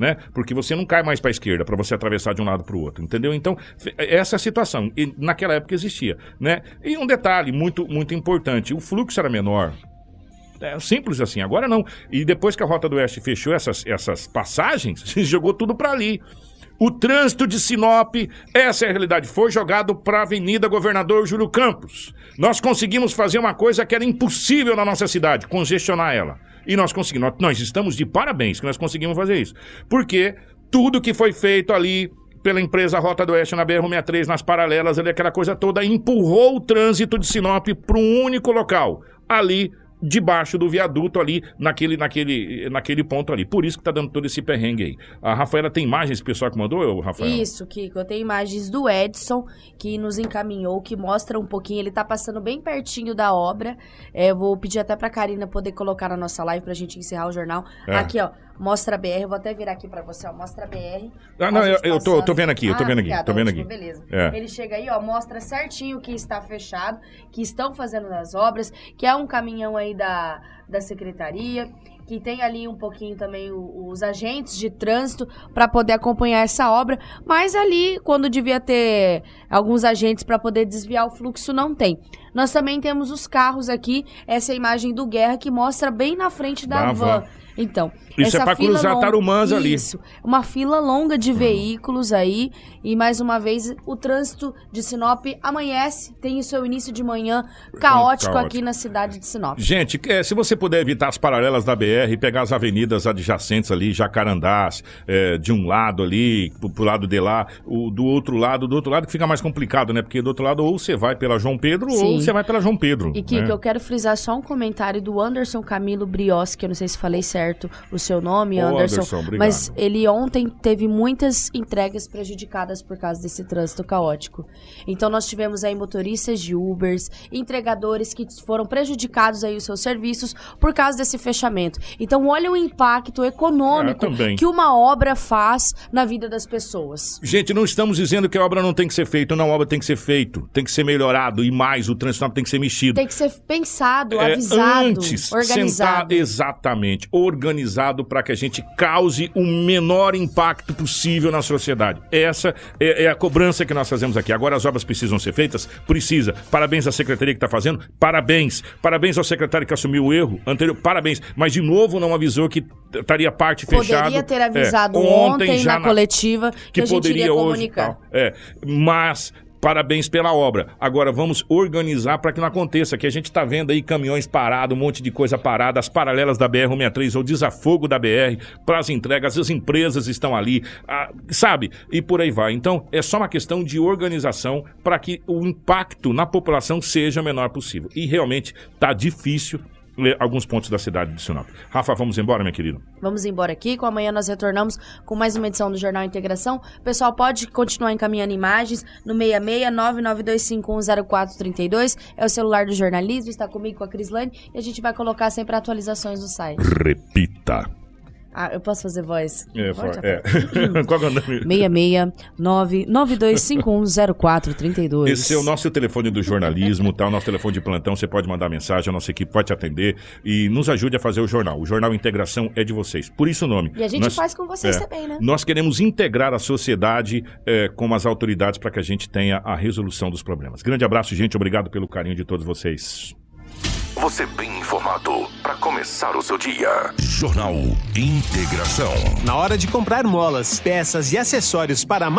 né? Porque você não cai mais para a esquerda para você atravessar de um lado para o outro, entendeu? Então, fe- essa é a situação. E naquela época existia, né? E um detalhe muito muito importante, o fluxo era menor. É simples assim, agora não. E depois que a Rota do Oeste fechou essas, essas passagens, jogou tudo para ali. O trânsito de Sinop, essa é a realidade, foi jogado para a Avenida Governador Júlio Campos. Nós conseguimos fazer uma coisa que era impossível na nossa cidade, congestionar ela. E nós conseguimos, nós, estamos de parabéns que nós conseguimos fazer isso. Porque tudo que foi feito ali pela empresa Rota do Oeste na BR-63, nas paralelas, ali, aquela coisa toda, empurrou o trânsito de Sinop para um único local, ali debaixo do viaduto ali, naquele, naquele, naquele ponto ali. Por isso que tá dando todo esse perrengue aí. A Rafaela tem imagens pessoal que mandou, eu, Rafael? Isso, Kiko. Eu tenho imagens do Edson, que nos encaminhou, que mostra um pouquinho. Ele tá passando bem pertinho da obra. É, eu vou pedir até pra Karina poder colocar na nossa live pra gente encerrar o jornal. É. Aqui, ó. Mostra a BR. Vou até virar aqui pra você, ó. Mostra a BR. Ah, não, eu, eu tô, eu tô vendo aqui, eu tô Ah, vendo aqui, obrigada, tô vendo ótimo, aqui. Beleza. É. Ele chega aí, ó, mostra certinho que está fechado, que estão fazendo as obras, que é um caminhão aí da, da secretaria, que tem ali um pouquinho também os agentes de trânsito para poder acompanhar essa obra, mas ali, quando devia ter alguns agentes para poder desviar o fluxo, não tem. Nós também temos os carros aqui, essa é imagem do Guerra que mostra bem na frente da, Da van. van. Então, Isso é essa pra fila cruzar longa- Tarumãs ali. Isso, uma fila longa de veículos aí. E mais uma vez, o trânsito de Sinop amanhece, tem o seu início de manhã caótico, Caótico. aqui na cidade de Sinop. Gente, é, se você puder evitar as paralelas da BR, pegar as avenidas adjacentes ali, Jacarandás, é, de um lado ali, pro, pro lado de lá, o, do outro lado, do outro lado que fica mais complicado, né? Porque do outro lado ou você vai pela João Pedro ou Sim. você vai pela João Pedro. E Kiko, né? eu quero frisar só um comentário do Anderson Camilo Brios, que eu não sei se falei certo o seu nome, Ô, Anderson. Anderson, obrigado. mas ele ontem teve muitas entregas prejudicadas por causa desse trânsito caótico. Então nós tivemos aí motoristas de Ubers, entregadores que foram prejudicados aí os seus serviços por causa desse fechamento. Então olha o impacto econômico É, que uma obra faz na vida das pessoas. Gente, não estamos dizendo que a obra não tem que ser feita, não, a obra tem que ser feito, tem que ser melhorado e mais o Sinop tem que ser mexido. Tem que ser pensado, É, avisado, antes, organizado. sentar exatamente, organizado para que a gente cause o menor impacto possível na sociedade. Essa é, é a cobrança que nós fazemos aqui. Agora as obras precisam ser feitas? Precisa. Parabéns à secretaria que está fazendo? Parabéns. Parabéns ao secretário que assumiu o erro anterior? Parabéns. Mas de novo não avisou que estaria parte fechada. Poderia ter avisado É, ontem, já na, coletiva que, a gente iria hoje, comunicar. tal. É, mas parabéns pela obra. Agora vamos organizar para que não aconteça, que a gente está vendo aí caminhões parados, um monte de coisa parada, as paralelas da BR-163 ou desafogo da BR para as entregas, as empresas estão ali, ah, sabe? E por aí vai. Então é só uma questão de organização para que o impacto na população seja o menor possível. E realmente tá difícil alguns pontos da cidade de Sinop. Rafa, vamos embora, minha querida? Vamos embora aqui, com amanhã nós retornamos com mais uma edição do Jornal Integração. O pessoal pode continuar encaminhando imagens no 66992510432. É o celular do jornalismo, está comigo com a Crislane e a gente vai colocar sempre atualizações no site. Repita. Ah, eu posso fazer voz? É, for- é. Qual é o nome? 66992510432. Esse é o nosso telefone do jornalismo, tá? O nosso telefone de plantão, você pode mandar mensagem, a nossa equipe pode te atender e nos ajude a fazer o jornal. O Jornal Integração é de vocês. Por isso o nome. E a gente Nós- faz com vocês é, também, né? Nós queremos integrar a sociedade é, com as autoridades para que a gente tenha a resolução dos problemas. Grande abraço, gente. Obrigado pelo carinho de todos vocês. Você bem informado para começar o seu dia. Jornal Integração. Na hora de comprar molas, peças e acessórios para a